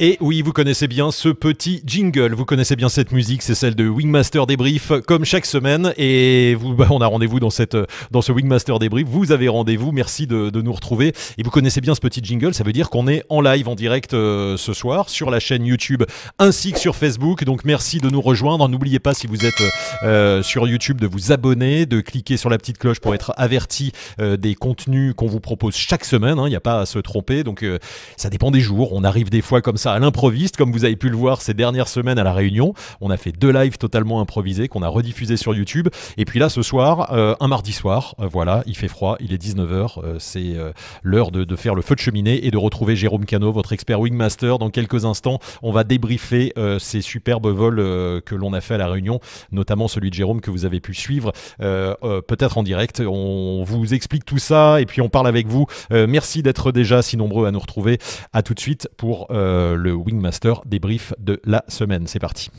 Et oui, vous connaissez bien ce petit jingle, vous connaissez bien cette musique, c'est celle de Wingmaster Débrief, comme chaque semaine. Et vous, bah, on a rendez-vous dans, dans ce Wingmaster Débrief, vous avez rendez-vous, merci de, de, nous retrouver. Et vous connaissez bien ce petit jingle, ça veut dire qu'on est en live, en direct euh, ce soir, sur la chaîne YouTube ainsi que sur Facebook. Donc merci de nous rejoindre. N'oubliez pas, si vous êtes euh, sur YouTube, de vous abonner, de cliquer sur la petite cloche pour être averti euh, des contenus qu'on vous propose chaque semaine. Il hein. n'y a pas à se tromper. Donc ça dépend des jours. On arrive des fois comme ça à l'improviste, comme vous avez pu le voir ces dernières semaines à La Réunion. On a fait deux lives totalement improvisés qu'on a rediffusés sur YouTube. Et puis là, ce soir, euh, un mardi soir, euh, voilà, il fait froid, il est 19h, euh, c'est l'heure de, faire le feu de cheminée et de retrouver Jérôme Cano, votre expert Wingmaster. Dans quelques instants, on va débriefer ces superbes vols que l'on a fait à La Réunion, notamment celui de Jérôme que vous avez pu suivre peut-être en direct. On vous explique tout ça et puis on parle avec vous. merci d'être déjà si nombreux à nous retrouver. À tout de suite pour le Wingmaster débrief de la semaine. C'est parti.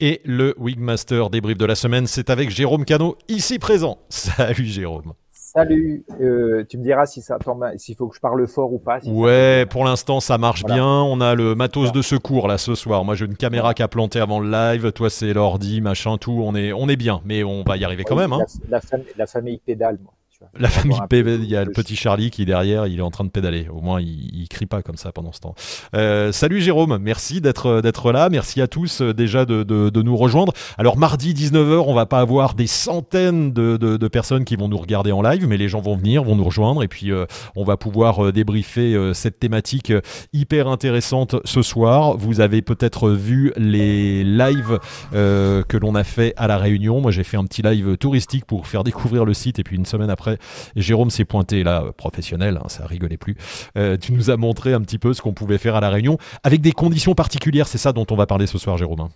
Et le Wigmaster débrief de la semaine, c'est avec Jérôme Cano, ici présent. Salut Jérôme. Salut, euh, tu me diras si ça s'il faut que je parle fort ou pas. ouais, pour l'instant ça marche bien. On a le matos de secours là ce soir. Moi j'ai une caméra qui a planté avant le live. Toi c'est l'ordi, machin, tout. On est, on est bien, mais on va y arriver quand même. Hein. La, la, famille pédale, moi. La famille PV, il y a le petit Charlie qui est derrière, il est en train de pédaler. Au moins, il, il crie pas comme ça pendant ce temps. Euh, salut Jérôme, merci d'être d'être là. Merci à tous euh, déjà de, de, de, nous rejoindre. Alors mardi 19h, on va pas avoir des centaines de, de, personnes qui vont nous regarder en live, mais les gens vont venir, vont nous rejoindre et puis euh, on va pouvoir débriefer euh, cette thématique hyper intéressante ce soir. Vous avez peut-être vu les lives que l'on a fait à la Réunion. Moi, j'ai fait un petit live touristique pour faire découvrir le site et puis une semaine après Jérôme s'est pointé là, professionnel, hein, ça rigolait plus. Euh, tu nous as montré un petit peu ce qu'on pouvait faire à La Réunion, avec des conditions particulières, c'est ça dont on va parler ce soir, Jérôme. Hein?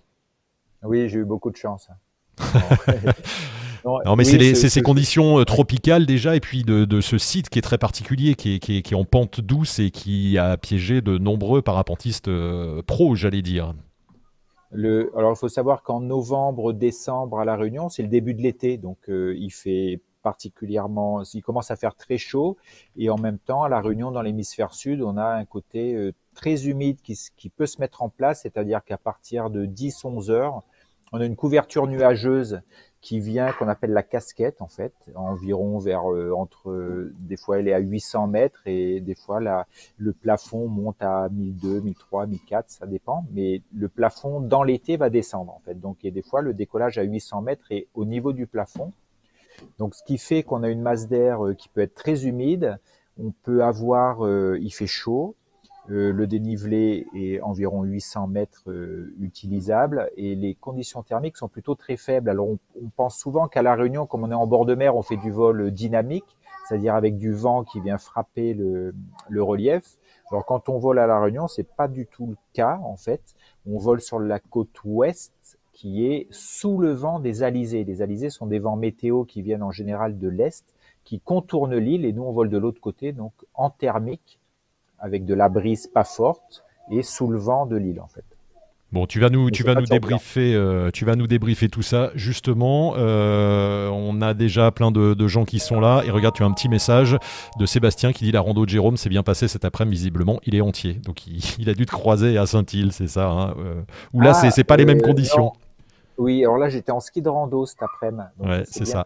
Oui, j'ai eu beaucoup de chance. non, mais c'est ces conditions euh, tropicales déjà, et puis de, ce site qui est très particulier, qui est, qui, est, en pente douce et qui a piégé de nombreux parapentistes euh, pros, j'allais dire. Le, alors, il faut savoir qu'en novembre, décembre à La Réunion, c'est le début de l'été, donc il fait particulièrement, il commence à faire très chaud et en même temps, à la Réunion, dans l'hémisphère sud, on a un côté euh, très humide qui, qui peut se mettre en place, c'est-à-dire qu'à partir de 10-11 heures, on a une couverture nuageuse qui vient, qu'on appelle la casquette en fait, environ vers euh, entre, des fois elle est à 800 mètres et des fois la, le plafond monte à 1002, 1003, 1004, ça dépend, mais le plafond dans l'été va descendre en fait. Donc a des fois le décollage à 800 mètres et au niveau du plafond, donc, ce qui fait qu'on a une masse d'air euh, qui peut être très humide. On peut avoir, euh, il fait chaud, euh, le dénivelé est environ 800 mètres utilisable et les conditions thermiques sont plutôt très faibles. Alors, on, pense souvent qu'à la Réunion, comme on est en bord de mer, on fait du vol dynamique, c'est-à-dire avec du vent qui vient frapper le, le relief. Alors, quand on vole à la Réunion, c'est pas du tout le cas en fait. On vole sur la côte ouest qui est sous le vent des alizés. Les alizés sont des vents météo qui viennent en général de l'est, qui contournent l'île et nous on vole de l'autre côté, donc en thermique, avec de la brise pas forte et sous le vent de l'île en fait. Bon, tu vas nous, tu vas nous débriefer, euh, tu vas nous débriefer tout ça. Justement, euh, on a déjà plein de, gens qui sont là. Et regarde, tu as un petit message de Sébastien qui dit la rando de Jérôme s'est bien passée cet après-midi. Visiblement, il est entier. Donc, il, a dû te croiser à Saint-Île, c'est ça. Hein, euh, Ou là, ah, c'est pas les mêmes conditions. Oui, alors là, j'étais en ski de rando cet après-midi. Ouais, c'est ça.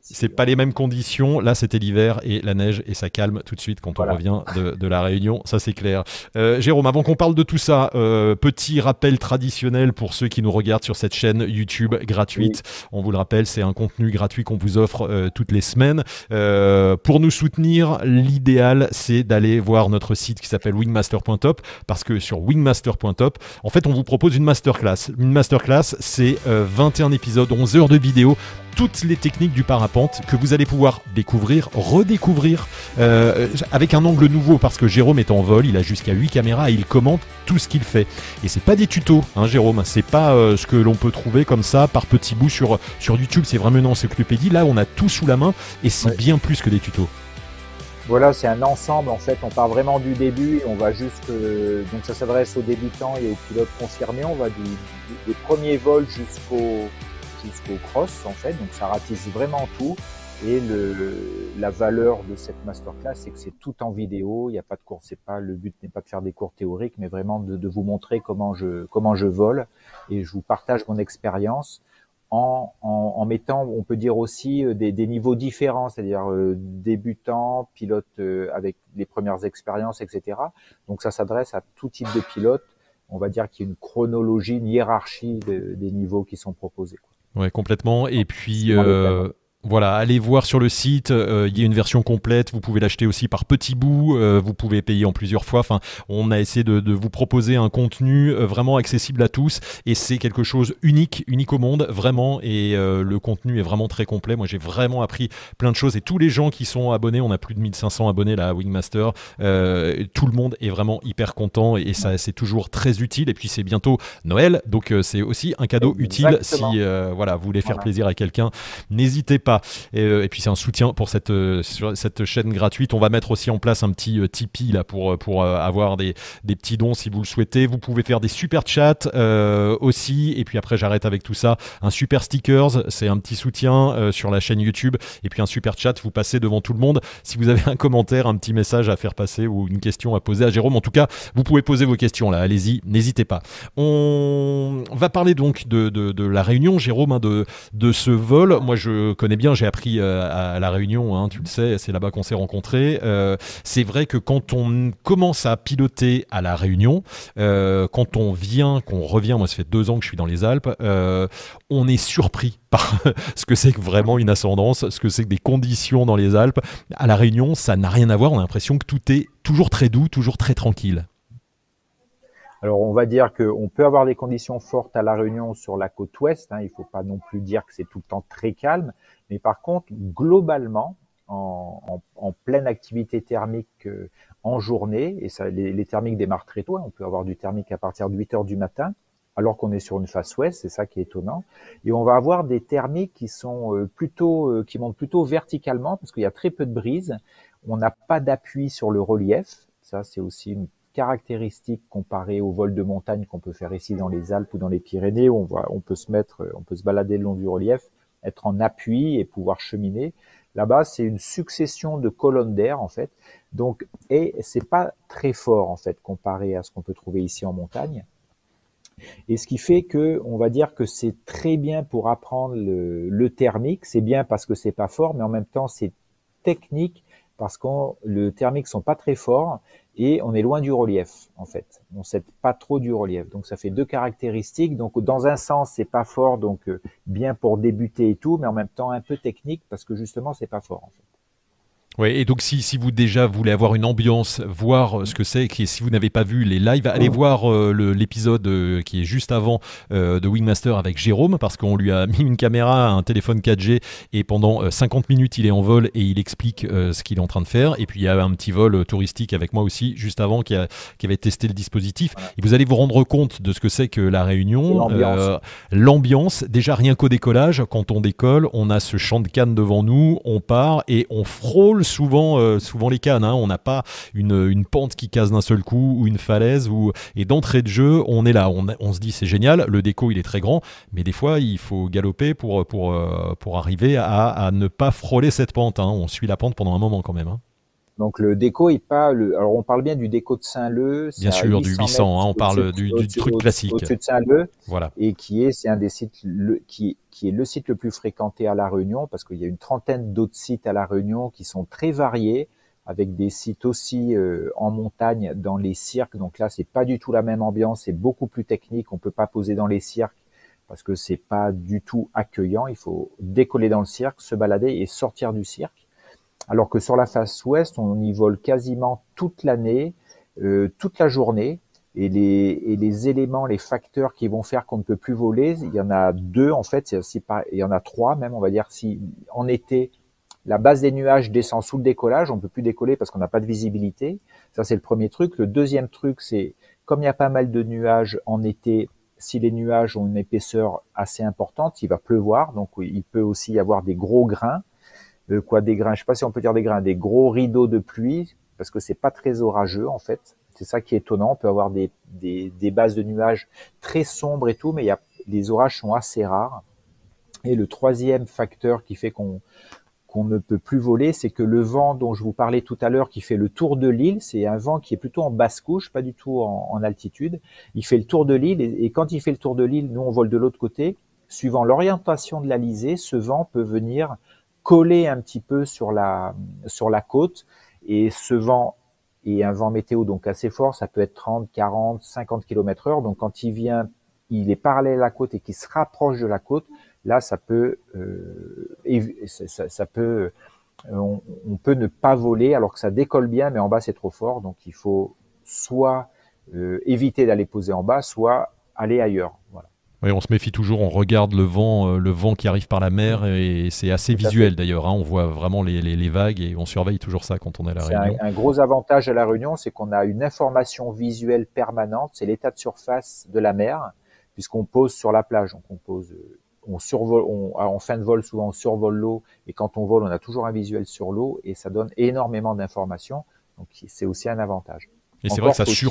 C'est pas les mêmes conditions. Là, c'était l'hiver et la neige et ça calme tout de suite quand on revient de, la Réunion. Ça, c'est clair. Euh, Jérôme, avant qu'on parle de tout ça, euh, petit rappel traditionnel pour ceux qui nous regardent sur cette chaîne YouTube gratuite. On vous le rappelle, c'est un contenu gratuit qu'on vous offre euh, toutes les semaines. pour nous soutenir, l'idéal, c'est d'aller voir notre site qui s'appelle wingmaster.top parce que sur wingmaster.top, en fait, on vous propose une masterclass. Une masterclass, c'est 21 épisodes, 11 heures de vidéo toutes les techniques du parapente que vous allez pouvoir découvrir, redécouvrir euh, avec un angle nouveau parce que Jérôme est en vol, il a jusqu'à 8 caméras et il commente tout ce qu'il fait. Et c'est pas des tutos, hein, Jérôme, c'est pas euh, ce que l'on peut trouver comme ça par petits bouts sur, sur YouTube, c'est vraiment une encyclopédie. Là, on a tout sous la main et c'est bien plus que des tutos. Voilà, c'est un ensemble en fait. On part vraiment du début et on va juste. donc ça s'adresse aux débutants et aux pilotes confirmés. On va du, des premiers vols jusqu'au jusqu'au cross en fait, donc ça ratisse vraiment tout. Et le, la valeur de cette masterclass, c'est que c'est tout en vidéo. Il n'y a pas de cours. C'est pas le but n'est pas de faire des cours théoriques, mais vraiment de, de, vous montrer comment je comment je vole et je vous partage mon expérience en, en, en, mettant, on peut dire aussi euh, des, des niveaux différents, c'est-à-dire euh, débutant, pilote euh, avec les premières expériences, etc. Donc ça s'adresse à tout type de pilote. On va dire qu'il y a une chronologie, une hiérarchie des niveaux qui sont proposés. Quoi. Ouais, complètement. Et puis, euh, voilà, allez voir sur le site, euh, il y a une version complète, vous pouvez l'acheter aussi par petits bouts, euh, vous pouvez payer en plusieurs fois. Enfin, on a essayé de, vous proposer un contenu euh, vraiment accessible à tous et c'est quelque chose unique, unique au monde, vraiment. Et le contenu est vraiment très complet. Moi, j'ai vraiment appris plein de choses et tous les gens qui sont abonnés, on a plus de 1500 abonnés là à Wingmaster, tout le monde est vraiment hyper content et, ça, c'est toujours très utile. Et puis, c'est bientôt Noël, donc c'est aussi un cadeau utile si voilà, vous voulez faire plaisir à quelqu'un. N'hésitez pas. Euh, et, puis c'est un soutien pour cette, euh, cette chaîne gratuite. On va mettre aussi en place un petit euh, Tipeee là pour, pour avoir des, des petits dons si vous le souhaitez. Vous pouvez faire des super chats aussi. Et puis après, j'arrête avec tout ça. Un super stickers, c'est un petit soutien sur la chaîne YouTube. Et puis un super chat, vous passez devant tout le monde. Si vous avez un commentaire, un petit message à faire passer ou une question à poser à Jérôme, en tout cas, vous pouvez poser vos questions là. Allez-y, n'hésitez pas. On va parler donc de, de, de la réunion, Jérôme, hein, de, de ce vol. Moi, je connais bien j'ai appris euh, à, la Réunion, hein, tu le sais, c'est là-bas qu'on s'est rencontrés. Euh, c'est vrai que quand on commence à piloter à la Réunion, euh, quand on vient, qu'on revient, moi ça fait deux ans que je suis dans les Alpes, on est surpris par ce que c'est que vraiment une ascendance, ce que c'est que des conditions dans les Alpes. À la Réunion, ça n'a rien à voir. On a l'impression que tout est toujours très doux, toujours très tranquille. Alors on va dire qu'on peut avoir des conditions fortes à la Réunion sur la côte ouest. Hein, il ne faut pas non plus dire que c'est tout le temps très calme, mais par contre globalement, en, pleine activité thermique euh, en journée, et ça, les, thermiques démarrent très tôt. Hein, on peut avoir du thermique à partir de 8 heures du matin, alors qu'on est sur une face ouest. C'est ça qui est étonnant. Et on va avoir des thermiques qui sont euh, plutôt, euh, qui montent plutôt verticalement parce qu'il y a très peu de brise. On n'a pas d'appui sur le relief. Ça, c'est aussi une caractéristiques comparées au vol de montagne qu'on peut faire ici dans les Alpes ou dans les Pyrénées, où on, on peut se mettre, on peut se balader le long du relief, être en appui et pouvoir cheminer. Là-bas, c'est une succession de colonnes d'air en fait. Donc, et c'est pas très fort en fait comparé à ce qu'on peut trouver ici en montagne. Et ce qui fait que, on va dire que c'est très bien pour apprendre le, le thermique. C'est bien parce que c'est pas fort, mais en même temps c'est technique parce que le thermique sont pas très forts et on est loin du relief en fait. On sait pas trop du relief. Donc ça fait deux caractéristiques. Donc dans un sens c'est pas fort, donc euh, bien pour débuter et tout, mais en même temps un peu technique parce que justement c'est pas fort en fait. Ouais, et donc si, si vous déjà voulez avoir une ambiance, voir euh, ce que c'est, et si vous n'avez pas vu les lives, allez voir euh, l'épisode euh, qui est juste avant de Wingmaster avec Jérôme, parce qu'on lui a mis une caméra, un téléphone 4G, et pendant 50 minutes il est en vol et il explique ce qu'il est en train de faire. Et puis il y a un petit vol touristique avec moi aussi, juste avant, qui, a, qui avait testé le dispositif. Et vous allez vous rendre compte de ce que c'est que la Réunion. L'ambiance, déjà rien qu'au décollage, quand on décolle, on a ce champ de canne devant nous, on part et on frôle souvent, euh, souvent les cannes. Hein. On n'a pas une, pente qui casse d'un seul coup ou une falaise. Et d'entrée de jeu, on est là. On, se dit c'est génial. Le déco, il est très grand. Mais des fois, il faut galoper pour, pour, euh, pour arriver à, ne pas frôler cette pente. Hein. On suit la pente pendant un moment quand même. Hein. Donc le déco est pas le. Alors on parle bien du déco de Saint-Leu. Bien sûr, du 800. Hein, on parle du, truc classique. Au-dessus de Saint-Leu. Voilà. Et qui est, c'est un des sites le, qui qui est le site le plus fréquenté à la Réunion parce qu'il y a une trentaine d'autres sites à la Réunion qui sont très variés avec des sites aussi euh, en montagne dans les cirques. Donc là, c'est pas du tout la même ambiance, c'est beaucoup plus technique. On peut pas poser dans les cirques parce que c'est pas du tout accueillant. Il faut décoller dans le cirque, se balader et sortir du cirque. Alors que sur la face ouest, on y vole quasiment toute l'année, euh, toute la journée. Et les, et les éléments, les facteurs qui vont faire qu'on ne peut plus voler, il y en a deux en fait, il y en a trois même, on va dire, si en été, la base des nuages descend sous le décollage, on peut plus décoller parce qu'on n'a pas de visibilité. Ça, c'est le premier truc. Le deuxième truc, c'est comme il y a pas mal de nuages en été, si les nuages ont une épaisseur assez importante, il va pleuvoir, donc il peut aussi y avoir des gros grains. Euh, quoi, des grains, je sais pas si on peut dire des grains, des gros rideaux de pluie, parce que c'est pas très orageux en fait. C'est ça qui est étonnant. On peut avoir des, des, des, bases de nuages très sombres et tout, mais il y a, les orages sont assez rares. Et le troisième facteur qui fait qu'on qu'on ne peut plus voler, c'est que le vent dont je vous parlais tout à l'heure, qui fait le tour de l'île, c'est un vent qui est plutôt en basse couche, pas du tout en, altitude. Il fait le tour de l'île et, et, quand il fait le tour de l'île, nous on vole de l'autre côté. Suivant l'orientation de l'Alizé, ce vent peut venir coller un petit peu sur la sur la côte et ce vent et un vent météo donc assez fort, ça peut être 30, 40, 50 km heure. Donc quand il vient, il est parallèle à la côte et qu'il se rapproche de la côte, là ça peut, euh, ça, peut, euh, on, on, peut ne pas voler alors que ça décolle bien, mais en bas c'est trop fort. Donc il faut soit euh, éviter d'aller poser en bas, soit aller ailleurs. Voilà. Oui, on se méfie toujours, on regarde le vent, euh, le vent qui arrive par la mer et c'est assez visuel d'ailleurs. Hein, on voit vraiment les, les, les, vagues et on surveille toujours ça quand on est à la Réunion. Un, un gros avantage à la Réunion, c'est qu'on a une information visuelle permanente. C'est l'état de surface de la mer, puisqu'on pose sur la plage. Donc on pose, euh, on survole, on, en fin de vol souvent on survole l'eau et quand on vole, on a toujours un visuel sur l'eau et ça donne énormément d'informations. Donc c'est aussi un avantage. Et c'est vrai que ça sur...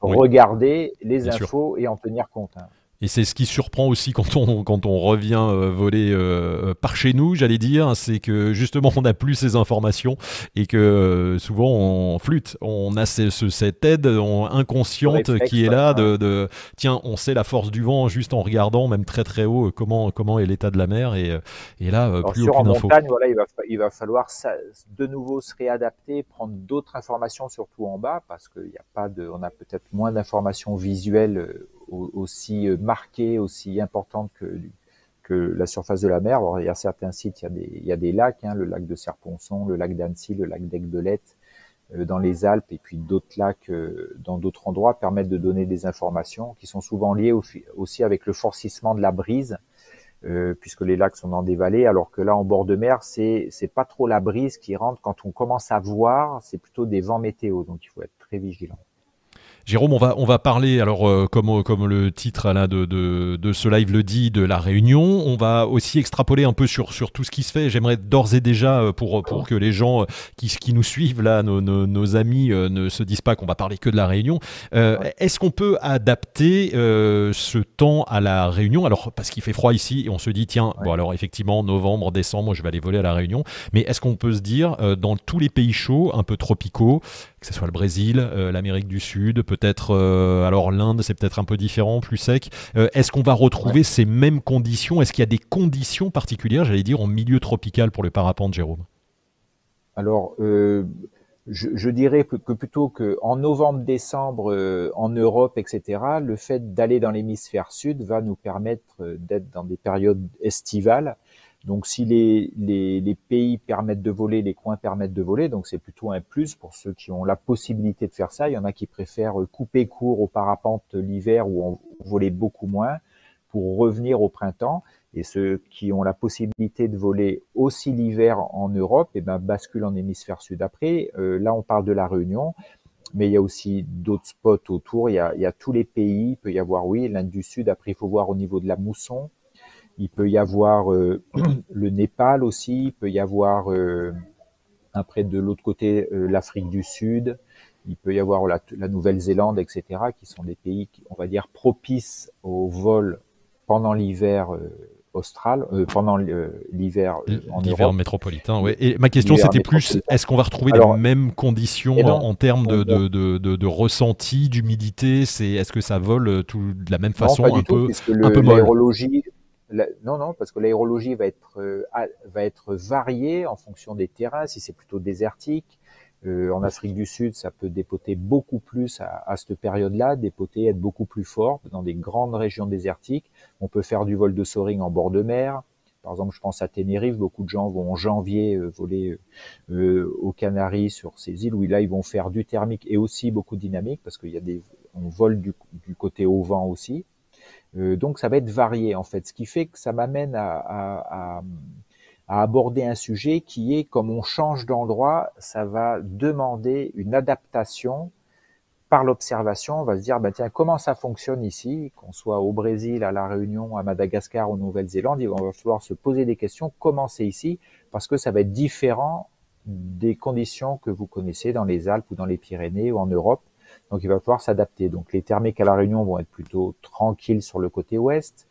regarder les Bien infos sûr. et en tenir compte. Hein. Et c'est ce qui surprend aussi quand on, quand on revient euh, voler euh, par chez nous, j'allais dire, c'est que justement on n'a plus ces informations et que euh, souvent on flûte. On a ce, ce, cette aide on, inconsciente réflexe, qui est là de, de, tiens, on sait la force du vent juste en regardant, même très très haut, comment, comment est l'état de la mer et, et là, Alors plus sur aucune en info. montagne, voilà, il, va, il va falloir ça, de nouveau se réadapter, prendre d'autres informations, surtout en bas, parce qu'il n'y a pas de, on a peut-être moins d'informations visuelles aussi marquée, aussi importante que, que la surface de la mer. Alors, il y a certains sites, il y a des, il y a des lacs, hein, le lac de Serponçon, le lac d'Annecy, le lac d'Aigbelette, euh, dans les Alpes, et puis d'autres lacs euh, dans d'autres endroits permettent de donner des informations qui sont souvent liées au, aussi avec le forcissement de la brise. Euh, puisque les lacs sont dans des vallées, alors que là en bord de mer, c'est c'est pas trop la brise qui rentre. Quand on commence à voir, c'est plutôt des vents météo, donc il faut être très vigilant. Jérôme, on va, on va parler, alors euh, comme, comme le titre là, de, de, de, ce live le dit, de la réunion. On va aussi extrapoler un peu sur, sur tout ce qui se fait. J'aimerais d'ores et déjà, euh, pour, pour que les gens euh, qui, qui nous suivent, là, nos, nos, nos amis, ne se disent pas qu'on va parler que de la réunion. Euh, Est-ce qu'on peut adapter euh, ce temps à la réunion? Alors, parce qu'il fait froid ici, et on se dit, tiens, ouais. bon, alors effectivement, novembre, décembre, je vais aller voler à la réunion. Mais est-ce qu'on peut se dire, dans tous les pays chauds, un peu tropicaux, que ce soit le Brésil, l'Amérique du Sud, peut peut-être, euh, alors l'Inde, c'est peut-être un peu différent, plus sec. Euh, Est-ce qu'on va retrouver ouais. ces mêmes conditions? Est-ce qu'il y a des conditions particulières, j'allais dire, en milieu tropical pour le parapente, Jérôme? Alors, euh, je, je, dirais que plutôt qu'en novembre-décembre, en Europe, etc., le fait d'aller dans l'hémisphère sud va nous permettre d'être dans des périodes estivales donc si les, les, les, pays permettent de voler, les coins permettent de voler, donc c'est plutôt un plus pour ceux qui ont la possibilité de faire ça. Il y en a qui préfèrent couper court au parapente l'hiver où on volait beaucoup moins pour revenir au printemps. Et ceux qui ont la possibilité de voler aussi l'hiver en Europe, eh ben basculent en hémisphère sud. Après, euh, là on parle de la Réunion, mais il y a aussi d'autres spots autour. Il y, a, il y a tous les pays. Il peut y avoir, oui, l'Inde du Sud. Après, il faut voir au niveau de la mousson. Il peut y avoir euh, le Népal aussi, il peut y avoir euh, après de l'autre côté euh, l'Afrique du Sud, il peut y avoir la, la Nouvelle-Zélande, etc., qui sont des pays, qui, on va dire, propices au vol pendant l'hiver austral, pendant l'hiver en l'hiver métropolitain. Ouais. Et ma question c'était plus, est-ce qu'on va retrouver Alors, les mêmes conditions non, en, en, termes de, de, de, de, ressenti, d'humidité? C'est est-ce que ça vole tout de la même façon, non, un, tout, peu, un peu molle? Non, non, parce que l'aérologie va être euh, va être variée en fonction des terrains. Si c'est plutôt désertique, euh, en Afrique du Sud, ça peut dépoter beaucoup plus à, à cette période-là, dépoter, être beaucoup plus fort. Dans des grandes régions désertiques, on peut faire du vol de soaring en bord de mer. Par exemple, je pense à Tenerife, beaucoup de gens vont en janvier euh, voler euh, aux Canaries sur ces îles où là ils vont faire du thermique et aussi beaucoup de dynamique parce qu'il y a des on vole du, côté au vent aussi. Donc ça va être varié en fait, ce qui fait que ça m'amène à, aborder un sujet qui est comme on change d'endroit, ça va demander une adaptation par l'observation. On va se dire, bah, tiens, comment ça fonctionne ici, qu'on soit au Brésil, à La Réunion, à Madagascar, ou Nouvelle-Zélande, il va falloir se poser des questions, comment c'est ici, parce que ça va être différent des conditions que vous connaissez dans les Alpes ou dans les Pyrénées ou en Europe. Donc il va falloir s'adapter. Donc les thermiques à La Réunion vont être plutôt tranquilles sur le côté ouest.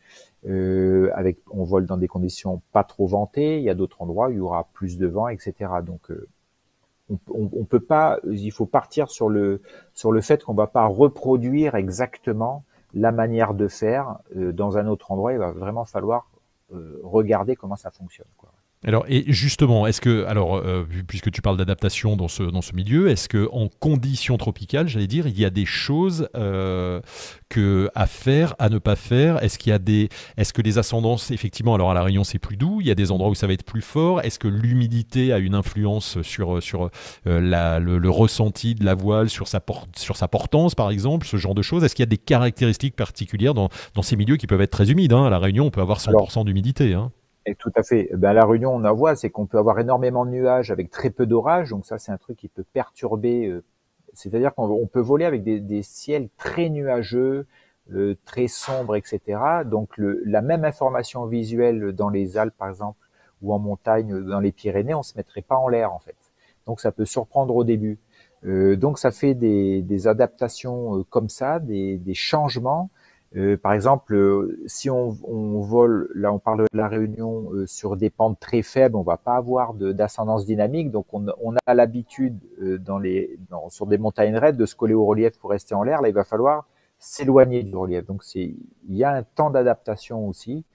Euh, avec, on vole dans des conditions pas trop ventées. Il y a d'autres endroits où il y aura plus de vent, etc. Donc, euh, on, peut pas. Il faut partir sur le sur le fait qu'on va pas reproduire exactement la manière de faire euh, dans un autre endroit. Il va vraiment falloir regarder comment ça fonctionne. Quoi. Alors, et justement, est-ce que, alors, euh, puisque tu parles d'adaptation dans ce, dans ce milieu, est-ce que en conditions tropicales, j'allais dire, il y a des choses euh, que à faire, à ne pas faire? Est-ce qu'il y a des, est-ce que les ascendances, effectivement, alors à la Réunion c'est plus doux, il y a des endroits où ça va être plus fort? Est-ce que l'humidité a une influence sur sur euh, la, le, ressenti de la voile, sur sa sur sa portance, par exemple, ce genre de choses? Est-ce qu'il y a des caractéristiques particulières dans, dans ces milieux qui peuvent être très humides hein? À la Réunion, on peut avoir 100% d'humidité. Hein tout à fait. Ben, la Réunion, on en voit, c'est qu'on peut avoir énormément de nuages avec très peu d'orage. Donc ça, c'est un truc qui peut perturber. Euh, c'est-à-dire qu'on peut voler avec des, ciels très nuageux, euh, très sombres, etc. Donc le, la même information visuelle dans les Alpes, par exemple, ou en montagne, dans les Pyrénées, on se mettrait pas en l'air, en fait. Donc ça peut surprendre au début. Euh, donc ça fait des, des adaptations comme ça, des, des changements euh, par exemple, euh, si on, vole, là on parle de la Réunion, euh, sur des pentes très faibles, on va pas avoir d'ascendance dynamique, donc on, a l'habitude dans les, sur des montagnes raides de se coller au relief pour rester en l'air. Là, il va falloir s'éloigner du relief. Donc c'est, il y a un temps d'adaptation aussi,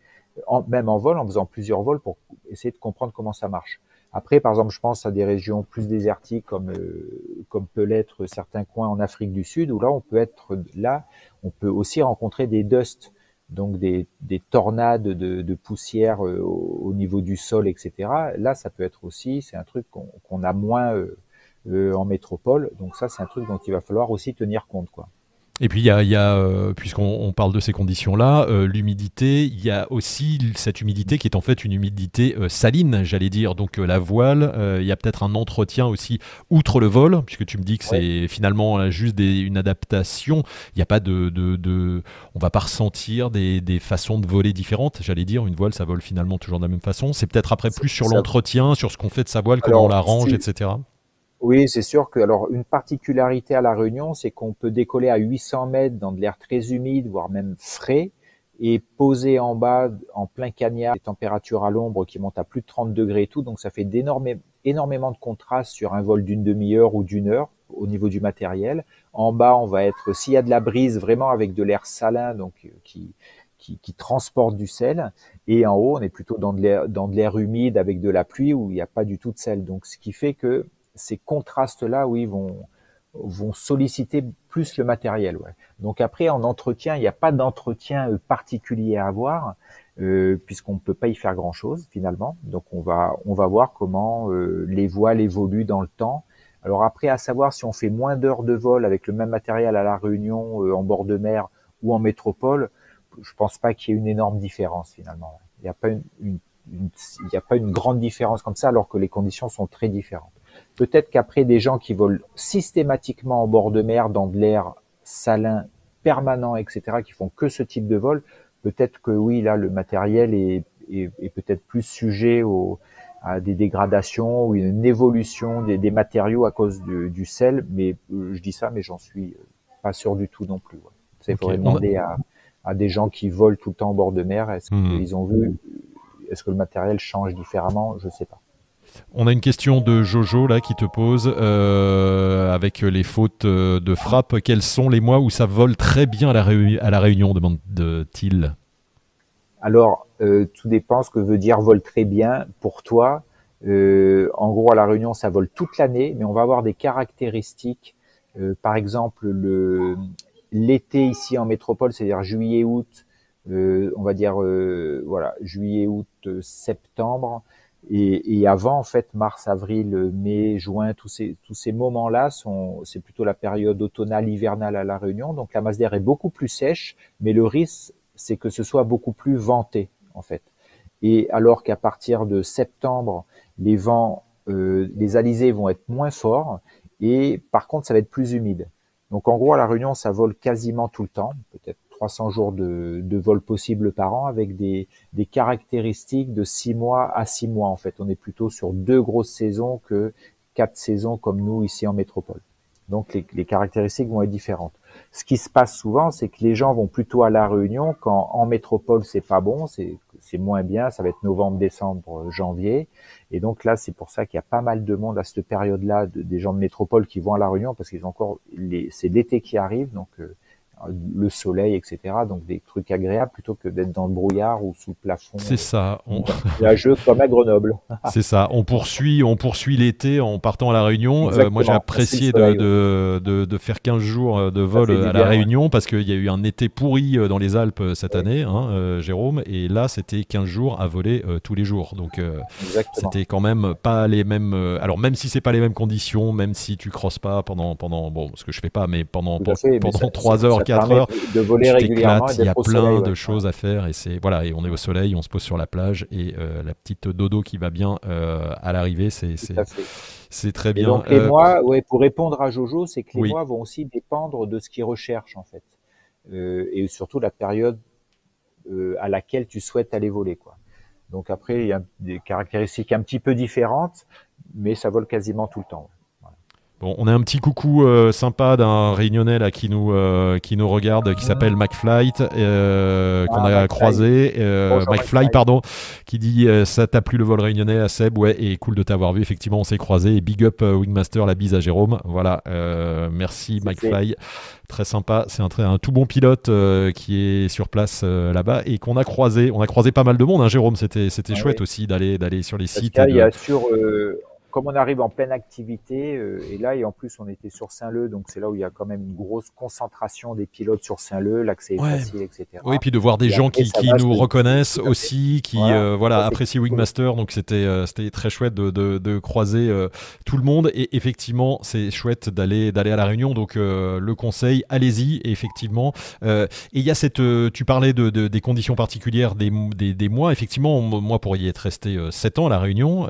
même en vol, en faisant plusieurs vols pour essayer de comprendre comment ça marche. Après, par exemple, je pense à des régions plus désertiques comme euh, comme peut l'être certains coins en Afrique du Sud, où là, on peut être là, on peut aussi rencontrer des dusts, donc des, des tornades de, poussière euh, au, niveau du sol, etc. Là, ça peut être aussi, c'est un truc qu'on a moins euh, en métropole, donc ça, c'est un truc dont il va falloir aussi tenir compte, quoi. Et puis, il y a, y a euh, puisqu'on parle de ces conditions-là, euh, l'humidité, il y a aussi cette humidité qui est en fait une humidité euh, saline, j'allais dire. Donc, la voile, il y a peut-être un entretien aussi, outre le vol, puisque tu me dis que c'est finalement juste une adaptation. Il n'y a pas de, de, de, On va pas ressentir des, des, façons de voler différentes, j'allais dire. Une voile, ça vole finalement toujours de la même façon. C'est peut-être après plus sur l'entretien, sur ce qu'on fait de sa voile, comment on la range, etc. Oui, c'est sûr que alors une particularité à la Réunion, c'est qu'on peut décoller à 800 mètres dans de l'air très humide, voire même frais, et poser en bas, en plein cagnard, des températures à l'ombre qui montent à plus de 30 degrés et tout, donc ça fait énormément de contraste sur un vol d'une demi-heure ou d'une heure au niveau du matériel. En bas, on va être, s'il y a de la brise, vraiment avec de l'air salin, donc euh, qui, qui, qui, transporte du sel. Et en haut, on est plutôt dans de l'air humide avec de la pluie où il n'y a pas du tout de sel. Donc, ce qui fait que ces contrastes-là, oui, vont, vont solliciter plus le matériel. Ouais. Donc après, en entretien, il n'y a pas d'entretien euh, particulier à avoir, euh, puisqu'on ne peut pas y faire grand-chose finalement. Donc on va, on va voir comment euh, les voiles évoluent dans le temps. Alors après, à savoir si on fait moins d'heures de vol avec le même matériel à la Réunion, euh, en bord de mer ou en métropole, je pense pas qu'il y ait une énorme différence finalement. Il n'y a une, une, une il n'y a pas une grande différence comme ça, alors que les conditions sont très différentes. Peut-être qu'après des gens qui volent systématiquement en bord de mer dans de l'air salin permanent, etc., qui font que ce type de vol, peut-être que oui, là, le matériel est, peut-être plus sujet à des dégradations ou une évolution des, matériaux à cause du, sel. Mais euh, je dis ça, mais j'en suis pas sûr du tout non plus. Il faudrait demander à, des gens qui volent tout le temps en bord de mer, est-ce hmm. qu'ils ont vu, est-ce que le matériel change différemment? Je sais pas. On a une question de Jojo là qui te pose euh, avec les fautes euh, de frappe. Quels sont les mois où ça vole très bien à la, Réunion demande-t-il. Alors, euh, tout dépend ce que veut dire vol très bien pour toi. en gros, à la Réunion, ça vole toute l'année, mais on va avoir des caractéristiques. par exemple, le l'été ici en métropole, c'est-à-dire juillet-août, on va dire voilà juillet-août, septembre Et, avant, en fait, mars, avril, mai, juin, tous ces, tous ces moments-là c'est plutôt la période automnale, hivernale à La Réunion. Donc la masse d'air est beaucoup plus sèche, mais le risque, c'est que ce soit beaucoup plus venté, en fait. Et alors qu'à partir de septembre, les vents, euh, les alizés vont être moins forts, et par contre, ça va être plus humide. Donc en gros, à La Réunion, ça vole quasiment tout le temps, peut-être 300 jours de, vol possible par an avec des, caractéristiques de 6 mois à 6 mois en fait. On est plutôt sur deux grosses saisons que quatre saisons comme nous ici en métropole. Donc les, caractéristiques vont être différentes. Ce qui se passe souvent, c'est que les gens vont plutôt à la Réunion quand en métropole c'est pas bon, c'est moins bien, ça va être novembre, décembre, janvier. Et donc là, c'est pour ça qu'il y a pas mal de monde à cette période-là, des gens de métropole qui vont à la Réunion parce qu'ils ont encore c'est l'été qui arrive, donc euh, le soleil, etc. Donc des trucs agréables plutôt que d'être dans le brouillard ou sous le plafond. C'est ça. On... jeu comme à Grenoble. C'est ça. On poursuit, on poursuit l'été en partant à la Réunion. Euh, moi, j'ai apprécié de, de, de, faire 15 jours euh, de vol à la Réunion parce qu'il y a eu un été pourri euh, dans les Alpes cette année, hein, Jérôme. Et là, c'était 15 jours à voler tous les jours. Donc, c'était quand même pas les mêmes. alors, même si c'est pas les mêmes conditions, même si tu crosses pas pendant pendant bon, ce que je fais pas, mais pendant pendant 3 heures, de voler régulièrement. Il y a plein de choses à faire et c'est voilà et on est au soleil, on se pose sur la plage et euh, la petite dodo qui va bien euh, à l'arrivée, c'est c'est très bien. donc les euh, mois, ouais, pour répondre à Jojo, c'est que les mois vont aussi dépendre de ce qu'ils recherchent en fait et surtout la période à laquelle tu souhaites aller voler quoi. Donc après il y a des caractéristiques un petit peu différentes, mais ça vole quasiment tout le temps on a un petit coucou euh, sympa d'un réunionnais là, qui, nous, euh, qui nous regarde, qui s'appelle McFlight, euh, qu'on ah, a croisé. McFly, pardon, qui dit Ça t'a plu le vol réunionnais à Seb? Ouais, et cool de t'avoir vu. Effectivement, on s'est croisé. Et big up Wingmaster, la bise à Jérôme. Voilà, merci McFly. Très sympa. C'est un, un, tout bon pilote qui est sur place là-bas et qu'on a croisé. On a croisé pas mal de monde, hein, Jérôme. C'était ah chouette aussi d'aller sur les sites. Il y a sur comme on arrive en pleine activité, euh, et là, et en plus, on était sur Saint-Leu, donc c'est là où il y a quand même une grosse concentration des pilotes sur Saint-Leu, l'accès est facile, etc. Oui, et puis de voir des gens qui, qui nous reconnaissent aussi, qui voilà, euh, apprécient Wingmaster, donc c'était euh, c'était très chouette de, de, de croiser tout le monde, et effectivement, c'est chouette d'aller d'aller à la réunion, donc le conseil, allez-y, effectivement. et il y a cette, tu parlais de, des conditions particulières des, des, des, mois, effectivement, moi pour y être resté 7 ans à la réunion,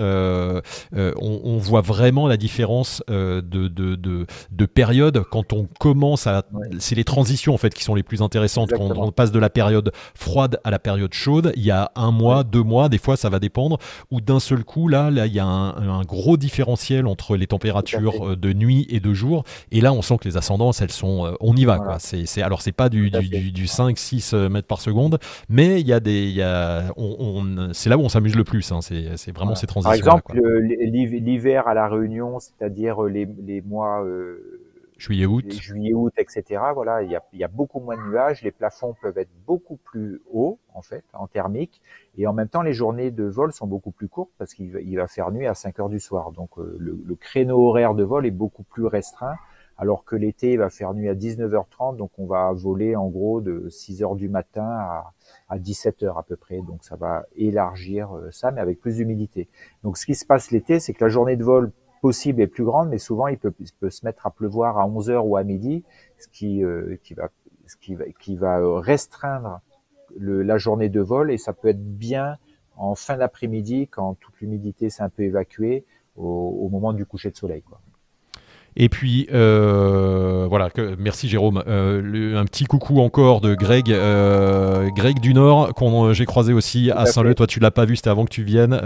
on on, voit vraiment la différence euh, de, de, période quand on commence à. C'est les transitions en fait qui sont les plus intéressantes. Quand on, passe de la période froide à la période chaude, il y a un mois, deux mois, des fois ça va dépendre. Ou d'un seul coup, là, là, il y a un, gros différentiel entre les températures euh, de nuit et de jour. Et là, on sent que les ascendances, elles sont. Euh, on y va quoi. C'est, alors c'est pas du, du, 5-6 mètres par seconde, mais il y a des. Il y a, on, c'est là où on s'amuse le plus. Hein. C'est, vraiment ces transitions. Par exemple, l'hiver à la Réunion, c'est-à-dire les, les, mois euh, juillet août, juillet août, etc. Voilà, il y, a, il y a beaucoup moins de nuages, les plafonds peuvent être beaucoup plus hauts en fait en thermique, et en même temps les journées de vol sont beaucoup plus courtes parce qu'il va, il va faire nuit à 5 heures du soir. Donc euh, le, le, créneau horaire de vol est beaucoup plus restreint. Alors que l'été il va faire nuit à 19h30, donc on va voler en gros de 6 heures du matin à, à 17 heures à peu près. Donc ça va élargir euh, ça, mais avec plus d'humidité. Donc ce qui se passe l'été, c'est que la journée de vol possible est plus grande, mais souvent il peut, peut se mettre à pleuvoir à 11 heures ou à midi, ce qui, euh, qui va, ce qui va, qui va euh, restreindre le, la journée de vol et ça peut être bien en fin d'après-midi quand toute l'humidité s'est un peu évacuée au, au, moment du coucher de soleil. Quoi. Et puis euh, voilà, que, merci Jérôme. Euh, un petit coucou encore de Greg, euh, Greg du Nord, qu'on j'ai croisé aussi à Saint-Leu. Toi, tu l'as pas vu, c'était avant que tu viennes.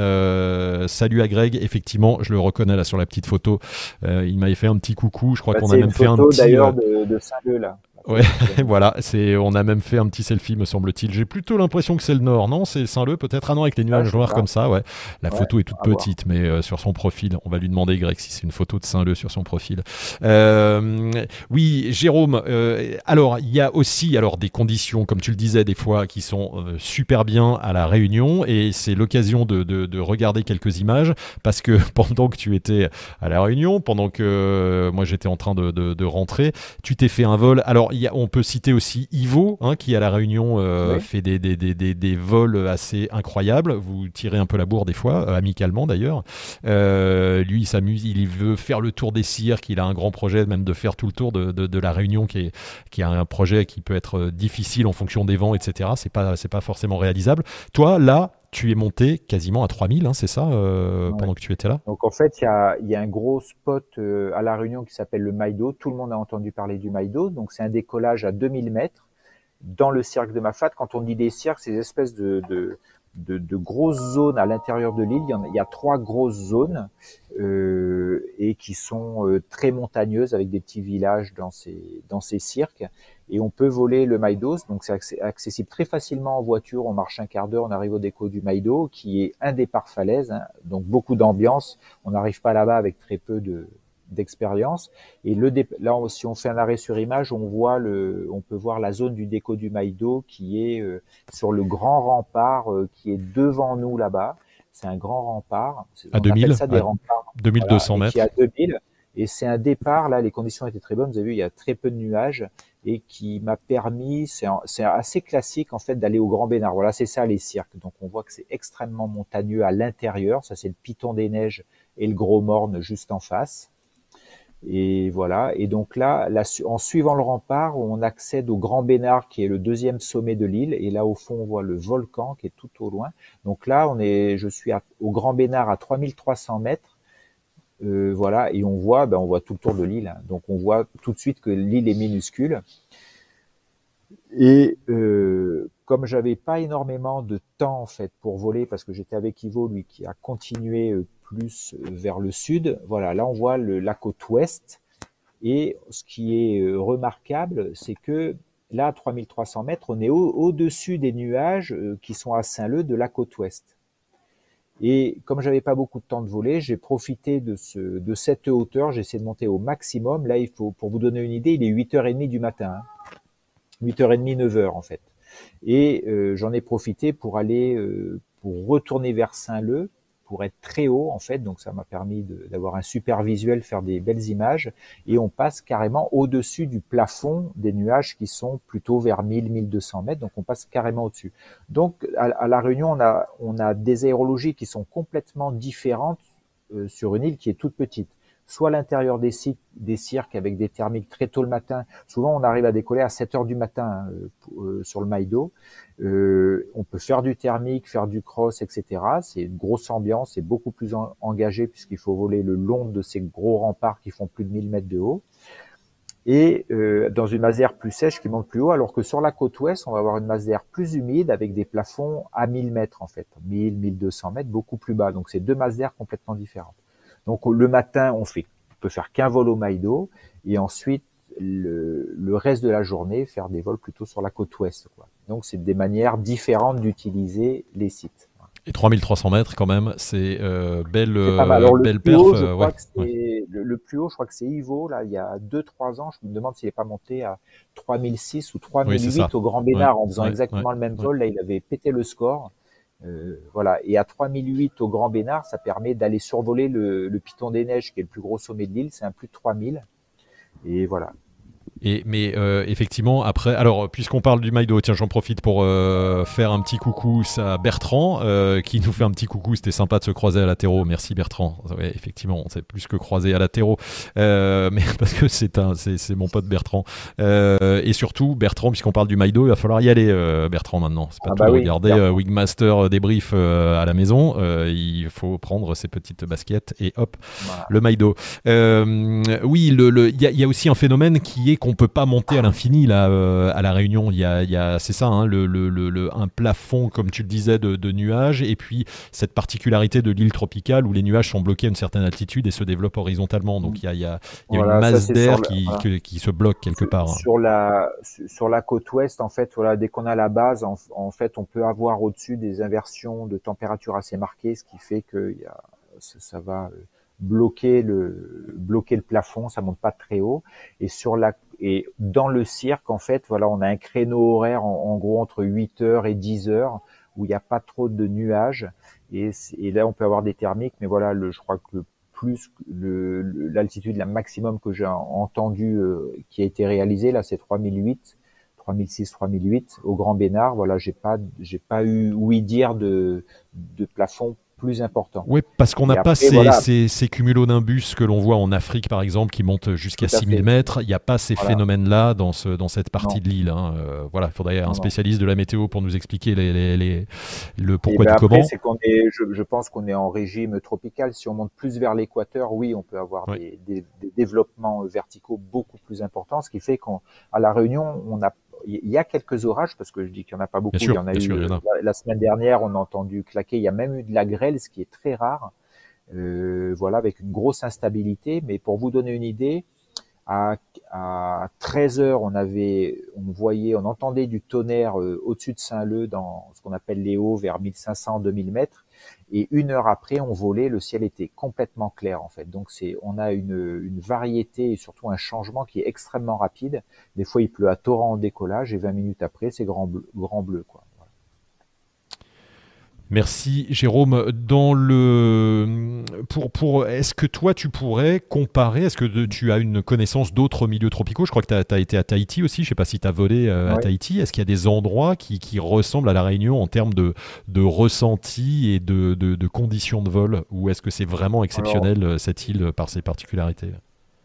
salut à Greg. Effectivement, je le reconnais là sur la petite photo. il m'avait fait un petit coucou. Je crois bah, qu'on a même fait un petit. d'ailleurs de, de Saint-Leu là. Ouais, voilà, c'est, on a même fait un petit selfie, me semble-t-il. J'ai plutôt l'impression que c'est le Nord, non? C'est Saint-Leu, peut-être? Ah non, avec les nuages noirs comme ça, ouais. La photo est toute petite, mais euh, sur son profil, on va lui demander, Greg, si c'est une photo de Saint-Leu sur son profil. Euh, oui, Jérôme, euh, alors, il y a aussi alors, des conditions, comme tu le disais, des fois, qui sont super bien à la Réunion, et c'est l'occasion de, de, de, regarder quelques images, parce que pendant que tu étais à la Réunion, pendant que moi j'étais en train de, de rentrer, tu t'es fait un vol. Alors, on peut citer aussi Ivo, hein, qui à la Réunion fait des, des, des, des, vols assez incroyables. Vous tirez un peu la bourre des fois, amicalement d'ailleurs. lui, il s'amuse, il veut faire le tour des cirques. Il a un grand projet même de faire tout le tour de, de, de la Réunion, qui est, qui est un projet qui peut être difficile en fonction des vents, etc. C'est pas, c'est pas forcément réalisable. Toi, là, tu es monté quasiment à 3000, hein, c'est ça, euh, pendant que tu étais là? Donc en fait, il y a, y a, un gros spot euh, à La Réunion qui s'appelle le Maïdo. Tout le monde a entendu parler du Maïdo. Donc c'est un décollage à 2000 mètres dans le cirque de Mafat. Quand on dit des cirques, c'est des espèces de, de, de, de, grosses zones à l'intérieur de l'île. Il, il, y a trois grosses zones euh, et qui sont euh, très montagneuses avec des petits villages dans ces, dans ces cirques et on peut voler le Maïdos. Donc c'est accessible très facilement en voiture. On marche un quart d'heure, on arrive au déco du Maïdo, qui est un départ falaise, hein. donc beaucoup d'ambiance. On n'arrive pas là-bas avec très peu de d'expérience. Et le là, si on fait un arrêt sur image, on voit le, on peut voir la zone du déco du Maïdo qui est euh, sur le grand rempart euh, qui est devant nous là-bas. C'est un grand rempart. À 2000, ça des remparts, 2200 mètres. Qui à 2000. Et c'est un départ, là, les conditions étaient très bonnes. Vous avez vu, il y a très peu de nuages et qui m'a permis, c'est assez classique en fait d'aller au Grand Bénard. Voilà, c'est ça les cirques. Donc on voit que c'est extrêmement montagneux à l'intérieur. Ça c'est le Piton des Neiges et le Gros Morne juste en face. Et voilà. Et donc là, en suivant le rempart, on accède au Grand Bénard, qui est le deuxième sommet de l'île. Et là, au fond, on voit le volcan qui est tout au loin. Donc là, on est, je suis au Grand Bénard à 3300 mètres. Euh, voilà, et on voit, ben, on voit tout le tour de l'île. Donc on voit tout de suite que l'île est minuscule. Et euh, comme j'avais pas énormément de temps en fait pour voler, parce que j'étais avec Ivo, lui qui a continué euh, plus vers le sud. Voilà, là on voit le, la côte ouest. Et ce qui est remarquable, c'est que là, à 3300 mètres, on est au-dessus des nuages qui sont à Saint-Leu de la côte ouest. Et comme j'avais pas beaucoup de temps de voler, j'ai profité de, ce, de cette hauteur. J'ai essayé de monter au maximum. Là, il faut, pour vous donner une idée, il est 8h30 du matin. 8h30, 9h en fait. Et euh, j'en ai profité pour aller, euh, pour retourner vers Saint-Leu pour être très haut en fait, donc ça m'a permis d'avoir un super visuel, faire des belles images, et on passe carrément au-dessus du plafond des nuages qui sont plutôt vers 1000-1200 mètres, donc on passe carrément au-dessus. Donc à, la Réunion, on a, on a des aérologies qui sont complètement différentes euh, sur une île qui est toute petite soit l'intérieur des, des cirques avec des thermiques très tôt le matin. Souvent, on arrive à décoller à 7 heures du matin euh, euh, sur le Maïdo. Euh, on peut faire du thermique, faire du cross, etc. C'est une grosse ambiance, c'est beaucoup plus engagé puisqu'il faut voler le long de ces gros remparts qui font plus de 1000 mètres de haut. Et euh, dans une masse d'air plus sèche qui monte plus haut, alors que sur la côte ouest, on va avoir une masse d'air plus humide avec des plafonds à 1000 mètres en fait, 1000, 1200 mètres, beaucoup plus bas. Donc c'est deux masses d'air complètement différentes. Donc le matin, on fait, on peut faire qu'un vol au Maïdo et ensuite le, le, reste de la journée faire des vols plutôt sur la côte ouest. Quoi. Donc c'est des manières différentes d'utiliser les sites. Et 3300 mètres quand même, c'est euh, belle, euh, belle perf. Haut, euh, ouais, le, plus haut, je crois que c'est Ivo. Là, il y a 2-3 ans, je me demande s'il n'est pas monté à 3006 ou 3008 au Grand Bénard en faisant exactement le même vol. Là, il avait pété le score. Euh, voilà. Et à 3008 au Grand Bénard, ça permet d'aller survoler le, le, Piton des Neiges, qui est le plus gros sommet de l'île. C'est un plus de 3000. Et voilà. Et, mais euh, effectivement, après, alors puisqu'on parle du Maïdo, tiens, j'en profite pour euh, faire un petit coucou à Bertrand, euh, qui nous fait un petit coucou. C'était sympa de se croiser à latéraux. Merci Bertrand. Ouais, effectivement, on s'est plus que croisé à latéraux, mais parce que c'est un, c'est mon pote Bertrand. et surtout, Bertrand, puisqu'on parle du Maïdo, il va falloir y aller, Bertrand maintenant. C'est pas ah tout bah regarder Wingmaster débrief à la maison. il faut prendre ses petites baskets et hop, le Maïdo. oui, il le, y, y, a aussi un phénomène qui est qu'on peut pas monter à l'infini là euh, à la Réunion. Il y a, il y a c'est ça, hein, le, le, le, un plafond comme tu le disais de, de, nuages et puis cette particularité de l'île tropicale où les nuages sont bloqués à une certaine altitude et se développent horizontalement. Donc il y a, il y a, il y a une masse d'air qui, qui, se bloque quelque part. Hein. Sur la sur la côte ouest, en fait, voilà, dès qu'on a la base, en, en fait, on peut avoir au-dessus des inversions de température assez marquées, ce qui fait que y a, ça, ça va euh, bloquer le bloquer le plafond, ça monte pas très haut. Et sur la et dans le cirque, en fait, voilà, on a un créneau horaire en, gros entre 8 heures et 10 heures où il n'y a pas trop de nuages. Et, là, on peut avoir des thermiques, mais voilà, je crois que le plus l'altitude la maximum que j'ai entendu qui a été réalisée là c'est 3008 3006 3008 au Grand Bénard voilà j'ai pas j'ai pas eu oui dire de de plafond plus important. Oui, parce qu'on n'a pas ces, ces, cumulonimbus que l'on voit en Afrique, par exemple, qui montent jusqu'à 6000 mètres. Il n'y a pas ces phénomènes-là dans, ce, dans cette partie de l'île. Hein. Euh, voilà, il faudrait un spécialiste de la météo pour nous expliquer les, les, le pourquoi ben du comment. Est, je, je, pense qu'on est en régime tropical. Si on monte plus vers l'équateur, oui, on peut avoir des, des, des, développements verticaux beaucoup plus importants, ce qui fait qu'à La Réunion, on a il y a quelques orages parce que je dis qu'il n'y en a pas beaucoup. il y en a eu La, semaine dernière, on a entendu claquer. Il y a même eu de la grêle, ce qui est très rare. Euh, voilà, avec une grosse instabilité. Mais pour vous donner une idée, à, à 13 heures, on avait, on voyait, on entendait du tonnerre euh, au-dessus de Saint-Leu dans ce qu'on appelle les hauts, vers 1500-2000 mètres. Et une heure après, on volait, le ciel était complètement clair en fait. Donc c'est, on a une, variété et surtout un changement qui est extrêmement rapide. Des fois, il pleut à torrent en décollage et 20 minutes après, c'est grand bleu, grand bleu quoi. Merci Jérôme. Dans le pour pour est-ce que toi tu pourrais comparer est-ce que tu as une connaissance d'autres milieux tropicaux? Je crois que tu as, été à Tahiti aussi, je sais pas si tu as volé euh, à Tahiti. Est-ce qu'il y a des endroits qui, qui, ressemblent à la Réunion en termes de, de ressenti et de, de, conditions de vol? Ou est-ce que c'est vraiment exceptionnel euh, cette île par ses particularités?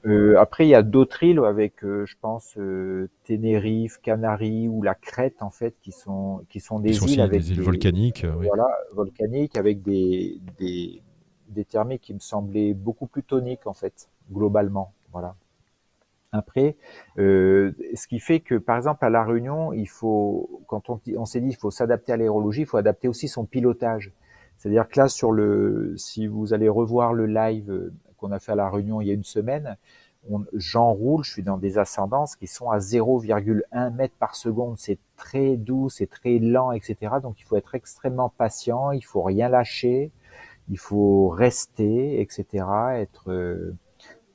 Euh, après, il y a d'autres îles avec, euh, je pense, euh, Tenerife, Canaries ou la Crète en fait, qui sont qui sont des îles avec des îles volcaniques. Voilà, volcaniques avec des, des des thermiques qui me semblaient beaucoup plus toniques en fait, globalement. Voilà. Après, ce qui fait que, par exemple, à la Réunion, il faut, quand on, on s'est dit, il faut s'adapter à l'aérologie, il faut adapter aussi son pilotage. C'est-à-dire que là, sur le, si vous allez revoir le live qu'on a fait à la Réunion il y a une semaine, j'enroule, je suis dans des ascendances qui sont à 0,1 mètre par seconde. C'est très doux, c'est très lent, etc. Donc il faut être extrêmement patient, il faut rien lâcher, il faut rester, etc. Être euh,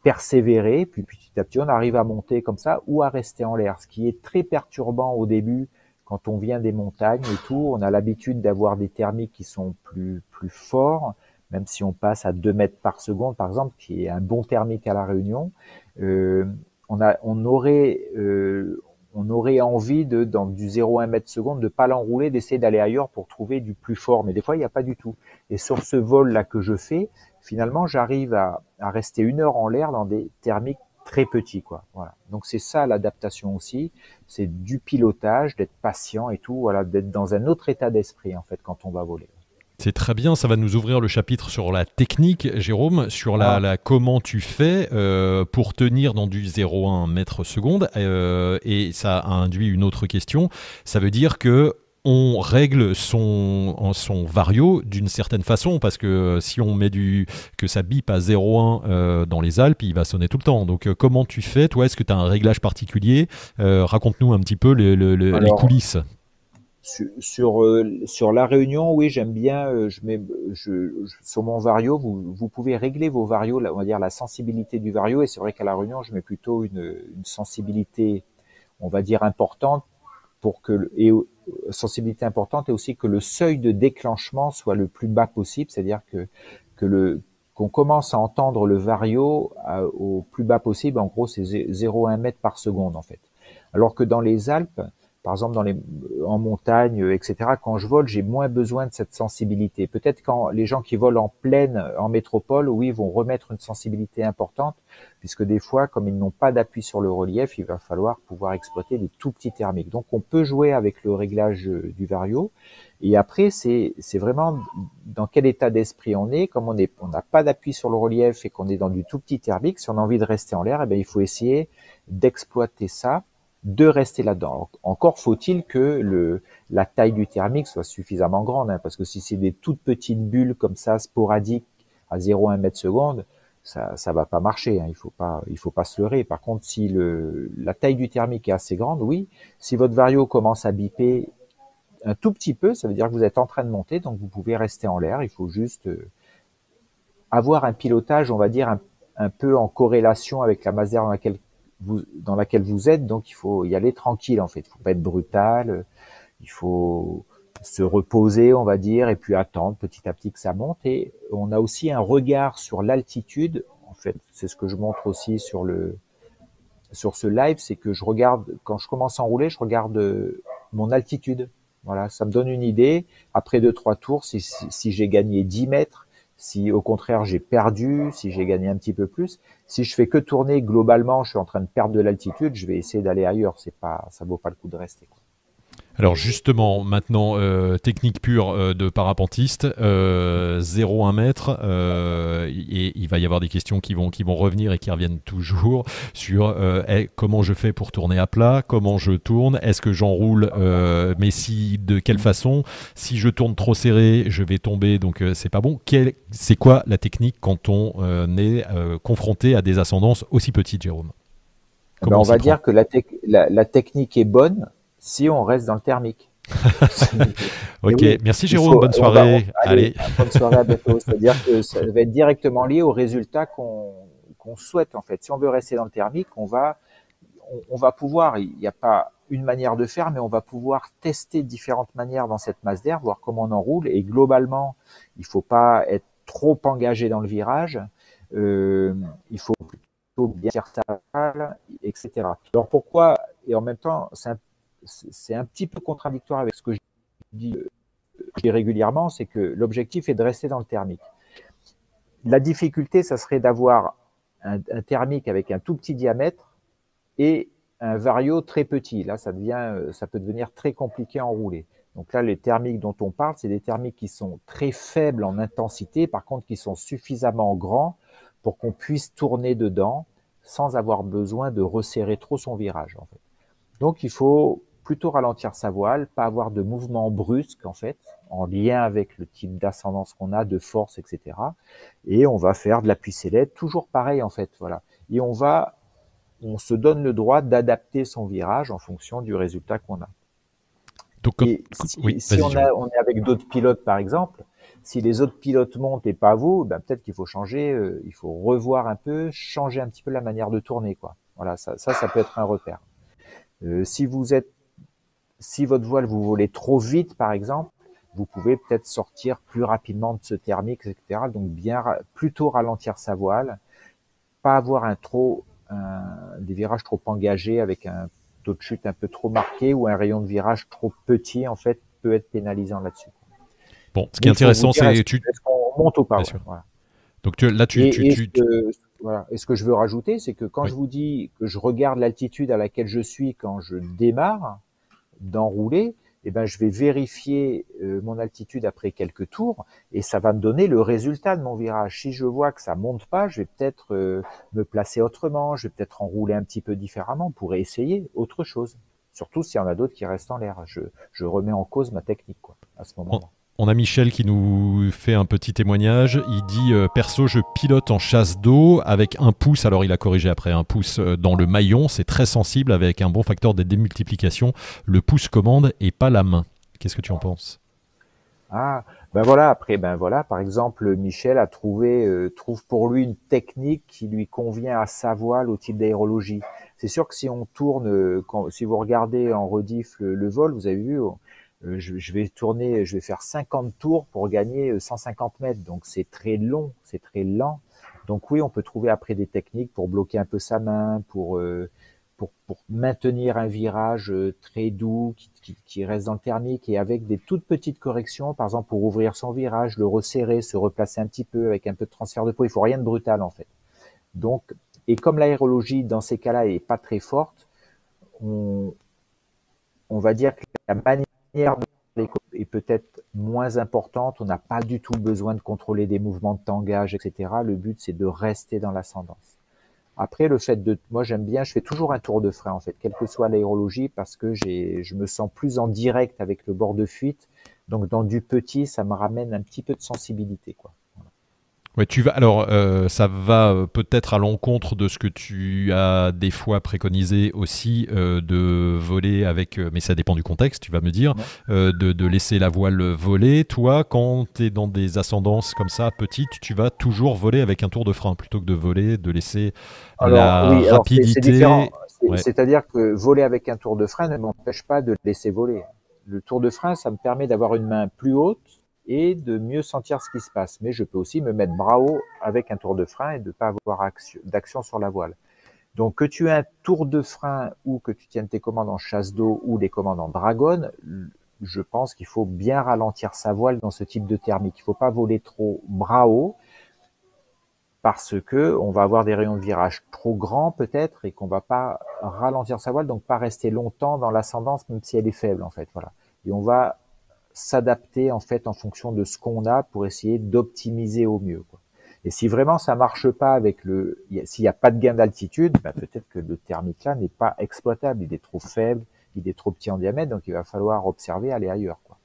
persévérer, puis petit à petit on arrive à monter comme ça ou à rester en l'air, ce qui est très perturbant au début quand on vient des montagnes et tout. On a l'habitude d'avoir des thermiques qui sont plus plus forts même si on passe à 2 mètres par seconde, par exemple, qui est un bon thermique à la Réunion, euh, on, a, on, aurait, euh, on aurait envie de, dans du 0,1 mètre seconde, de pas l'enrouler, d'essayer d'aller ailleurs pour trouver du plus fort. Mais des fois, il n'y a pas du tout. Et sur ce vol-là que je fais, finalement, j'arrive à, à rester une heure en l'air dans des thermiques très petits, quoi. Voilà. Donc c'est ça l'adaptation aussi, c'est du pilotage, d'être patient et tout, voilà, d'être dans un autre état d'esprit en fait quand on va voler. C'est très bien, ça va nous ouvrir le chapitre sur la technique, Jérôme, sur la, ah. comment tu fais euh, pour tenir dans du 0,1 mètre seconde. Euh, et ça a induit une autre question. Ça veut dire que on règle son, son vario d'une certaine façon parce que si on met du que ça bip à 0,1 euh, dans les Alpes, il va sonner tout le temps. Donc comment tu fais Toi, est-ce que tu as un réglage particulier? Raconte-nous un petit peu les coulisses sur euh, sur la Réunion, oui, j'aime bien. Euh, je mets je, sur mon vario, vous vous pouvez régler vos varios, on va dire la sensibilité du vario. Et c'est vrai qu'à la Réunion, je mets plutôt une, une sensibilité, on va dire importante pour que et euh, sensibilité importante et aussi que le seuil de déclenchement soit le plus bas possible, c'est-à-dire que que le qu'on commence à entendre le vario au plus bas possible. En gros, c'est 0,1 mètre par seconde en fait. Alors que dans les Alpes, par exemple dans les en montagne, etc. Quand je vole, j'ai moins besoin de cette sensibilité. Peut-être quand les gens qui volent en plaine, en métropole, oui, vont remettre une sensibilité importante, puisque des fois, comme ils n'ont pas d'appui sur le relief, il va falloir pouvoir exploiter des tout petits thermiques. Donc, on peut jouer avec le réglage euh, du vario. Et après, c'est vraiment dans quel état d'esprit on est. Comme on n'a pas d'appui sur le relief et qu'on est dans du tout petit thermique, si on a envie de rester en l'air, eh bien, il faut essayer d'exploiter ça de rester là-dedans. Encore faut-il que le, la taille du thermique soit suffisamment grande, hein, parce que si c'est des toutes petites bulles comme ça, sporadiques, à 0,1 mètre seconde, ça ça va pas marcher. Hein, il faut pas il faut pas se leurrer. Par contre, si le la taille du thermique est assez grande, oui. Si votre vario commence à biper un tout petit peu, ça veut dire que vous êtes en train de monter, donc vous pouvez rester en l'air. Il faut juste euh, avoir un pilotage, on va dire un, un peu en corrélation avec la masse d'air dans laquelle dans laquelle vous êtes, donc il faut y aller tranquille en fait. Il faut pas être brutal. Il faut se reposer, on va dire, et puis attendre petit à petit que ça monte. Et on a aussi un regard sur l'altitude. En fait, c'est ce que je montre aussi sur le sur ce live, c'est que je regarde quand je commence à enrouler, je regarde mon altitude. Voilà, ça me donne une idée. Après deux trois tours, si, si, j'ai gagné 10 mètres, si au contraire j'ai perdu, si j'ai gagné un petit peu plus, si je fais que tourner globalement, je suis en train de perdre de l'altitude, je vais essayer d'aller ailleurs. C'est pas, ça vaut pas le coup de rester. Alors justement, maintenant, euh, technique pure euh, de parapentiste, 0 euh, 1 mètre, et il va y avoir des questions qui vont, qui vont revenir et qui reviennent toujours sur eh, comment je fais pour tourner à plat, comment je tourne, est-ce que j'enroule, mais si, de quelle façon, si je tourne trop serré, je vais tomber, donc c'est pas bon. C'est quoi la technique quand on est confronté à des ascendances aussi petites, Jérôme? Ben, On va dire que la, la technique est bonne, si on reste dans le thermique. ok, merci Jérôme, bonne soirée. allez, Bonne soirée à bientôt. C'est-à-dire que ça va être directement lié au résultat qu'on souhaite en fait. Si on veut rester dans le thermique, on va, on, va pouvoir, il n'y a pas une manière de faire, mais on va pouvoir tester différentes manières dans cette masse d'air, voir comment on enroule. Et globalement, il faut pas être trop engagé dans le virage. Euh, il faut plutôt bien faire sa etc. Alors pourquoi Et en même temps, c'est un c'est un petit peu contradictoire avec ce que je dis, régulièrement, c'est que l'objectif est de rester dans le thermique. La difficulté, ça serait d'avoir un, thermique avec un tout petit diamètre et un vario très petit. Là, ça devient, ça peut devenir très compliqué à enrouler. Donc là, les thermiques dont on parle, c'est des thermiques qui sont très faibles en intensité, par contre qui sont suffisamment grands pour qu'on puisse tourner dedans sans avoir besoin de resserrer trop son virage. Donc il faut plutôt ralentir sa voile, pas avoir de mouvement brusque en fait, en lien avec le type d'ascendance qu'on a, de force, etc. Et on va faire de l'appui sellette, toujours pareil en fait, voilà. Et on va, on se donne le droit d'adapter son virage en fonction du résultat qu'on a. Donc, si, oui, si on, on, est avec d'autres pilotes par exemple, si les autres pilotes montent et pas vous, ben peut-être qu'il faut changer, euh, il faut revoir un peu, changer un petit peu la manière de tourner, quoi. Voilà, ça, ça, ça peut être un repère. Euh, si vous êtes si votre voile vous volez trop vite, par exemple, vous pouvez peut-être sortir plus rapidement de ce thermique, etc. Donc bien plutôt ralentir sa voile, pas avoir un trop des virages trop engagés avec un taux de chute un peu trop marqué ou un rayon de virage trop petit en fait peut être pénalisant là-dessus. Bon, ce qui est intéressant, c'est tu qu'on monte au pas. Donc là, tu, tu, et, voilà. Et ce que je veux rajouter, c'est que quand je vous dis que je regarde l'altitude à laquelle je suis quand je démarre, d'enrouler, eh ben, je vais vérifier euh, mon altitude après quelques tours et ça va me donner le résultat de mon virage. Si je vois que ça monte pas, je vais peut-être euh, me placer autrement, je vais peut-être enrouler un petit peu différemment pour essayer autre chose. Surtout s'il y en a d'autres qui restent en l'air. Je, je remets en cause ma technique quoi, à ce moment-là. On a Michel qui nous fait un petit témoignage. Il dit euh, Perso, je pilote en chasse d'eau avec un pouce. Alors, il a corrigé après un pouce euh, dans le maillon. C'est très sensible avec un bon facteur de démultiplication. Le pouce commande et pas la main. Qu'est-ce que tu en penses? Ah, ben voilà. Après, ben voilà. Par exemple, Michel a trouvé, euh, trouve pour lui une technique qui lui convient à sa voile au type d'aérologie. C'est sûr que si on tourne, quand, si vous regardez en rediff le vol, vous avez vu euh, je, vais tourner, je vais faire 50 tours pour gagner 150 euh, mètres. Donc c'est très long, c'est très lent. Donc oui, on peut trouver après des techniques pour bloquer un peu sa main, pour euh, pour, pour, maintenir un virage très doux qui, qui, reste dans le thermique et avec des toutes petites corrections, par exemple pour ouvrir son virage, le resserrer, se replacer un petit peu avec un peu de transfert de poids. Il faut rien de brutal en fait. Donc et comme l'aérologie dans ces cas-là est pas très forte, on, on va dire que la manière est peut-être moins importante. On n'a pas du tout besoin de contrôler des mouvements de tangage, etc. Le but, c'est de rester dans l'ascendance. Après, le fait de, moi, j'aime bien, je fais toujours un tour de frein, en fait, quelle que soit l'aérologie, parce que je me sens plus en direct avec le bord de fuite. Donc, dans du petit, ça me ramène un petit peu de sensibilité, quoi. Ouais, tu vas. Alors, euh, ça va euh, peut-être à l'encontre de ce que tu as des fois préconisé aussi euh, de voler avec, mais ça dépend du contexte. Tu vas me dire de, laisser la voile voler. Toi, quand tu es dans des ascendances comme ça, petites, tu vas toujours voler avec un tour de frein plutôt que de voler, de laisser la rapidité. C'est-à-dire que voler avec un tour de frein ne m'empêche pas de laisser voler. Le tour de frein, ça me permet d'avoir une main plus haute et de mieux sentir ce qui se passe. Mais je peux aussi me mettre bras haut avec un tour de frein et de ne pas avoir d'action sur la voile. Donc que tu aies un tour de frein ou que tu tiennes tes commandes en chasse d'eau ou des commandes en dragonne, je pense qu'il faut bien ralentir sa voile dans ce type de thermique. Il ne faut pas voler trop bras haut parce que on va avoir des rayons de virage trop grands peut-être et qu'on va pas ralentir sa voile, donc pas rester longtemps dans l'ascendance même si elle est faible en fait. Voilà. Et on va s'adapter en fait en fonction de ce qu'on a pour essayer d'optimiser au mieux. Quoi. Et si vraiment ça marche pas avec le, s'il n'y a pas de gain d'altitude, bah peut-être que le thermique là n'est pas exploitable, il est trop faible, il est trop petit en diamètre, donc il va falloir observer, aller ailleurs. Quoi.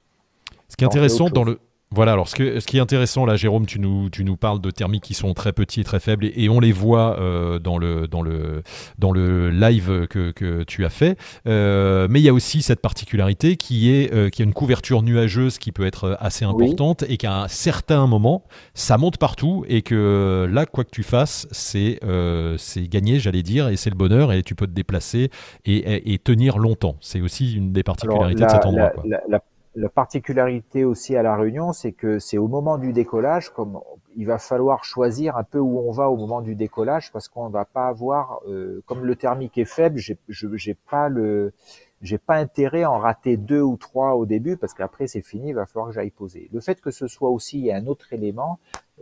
Ce qui est intéressant dans le, voilà, alors ce, que, ce, qui est intéressant là, Jérôme, tu nous, tu nous parles de thermiques qui sont très petits et très faibles et, on les voit euh, dans, le, dans, le, dans le live que, que tu as fait. Euh, mais il y a aussi cette particularité qui est euh, qu'il y a une couverture nuageuse qui peut être assez importante et qu'à un certain moment, ça monte partout et que là, quoi que tu fasses, c'est c'est gagné, j'allais dire, et c'est le bonheur et tu peux te déplacer et, et, tenir longtemps. C'est aussi une des particularités de cet endroit. La, la particularité aussi à la Réunion, c'est que c'est au moment du décollage, comme il va falloir choisir un peu où on va au moment du décollage, parce qu'on va pas avoir, euh, comme le thermique est faible, j'ai, j'ai pas le, j'ai pas intérêt à en rater deux ou trois au début, parce qu'après c'est fini, il va falloir que j'aille poser. Le fait que ce soit aussi un autre élément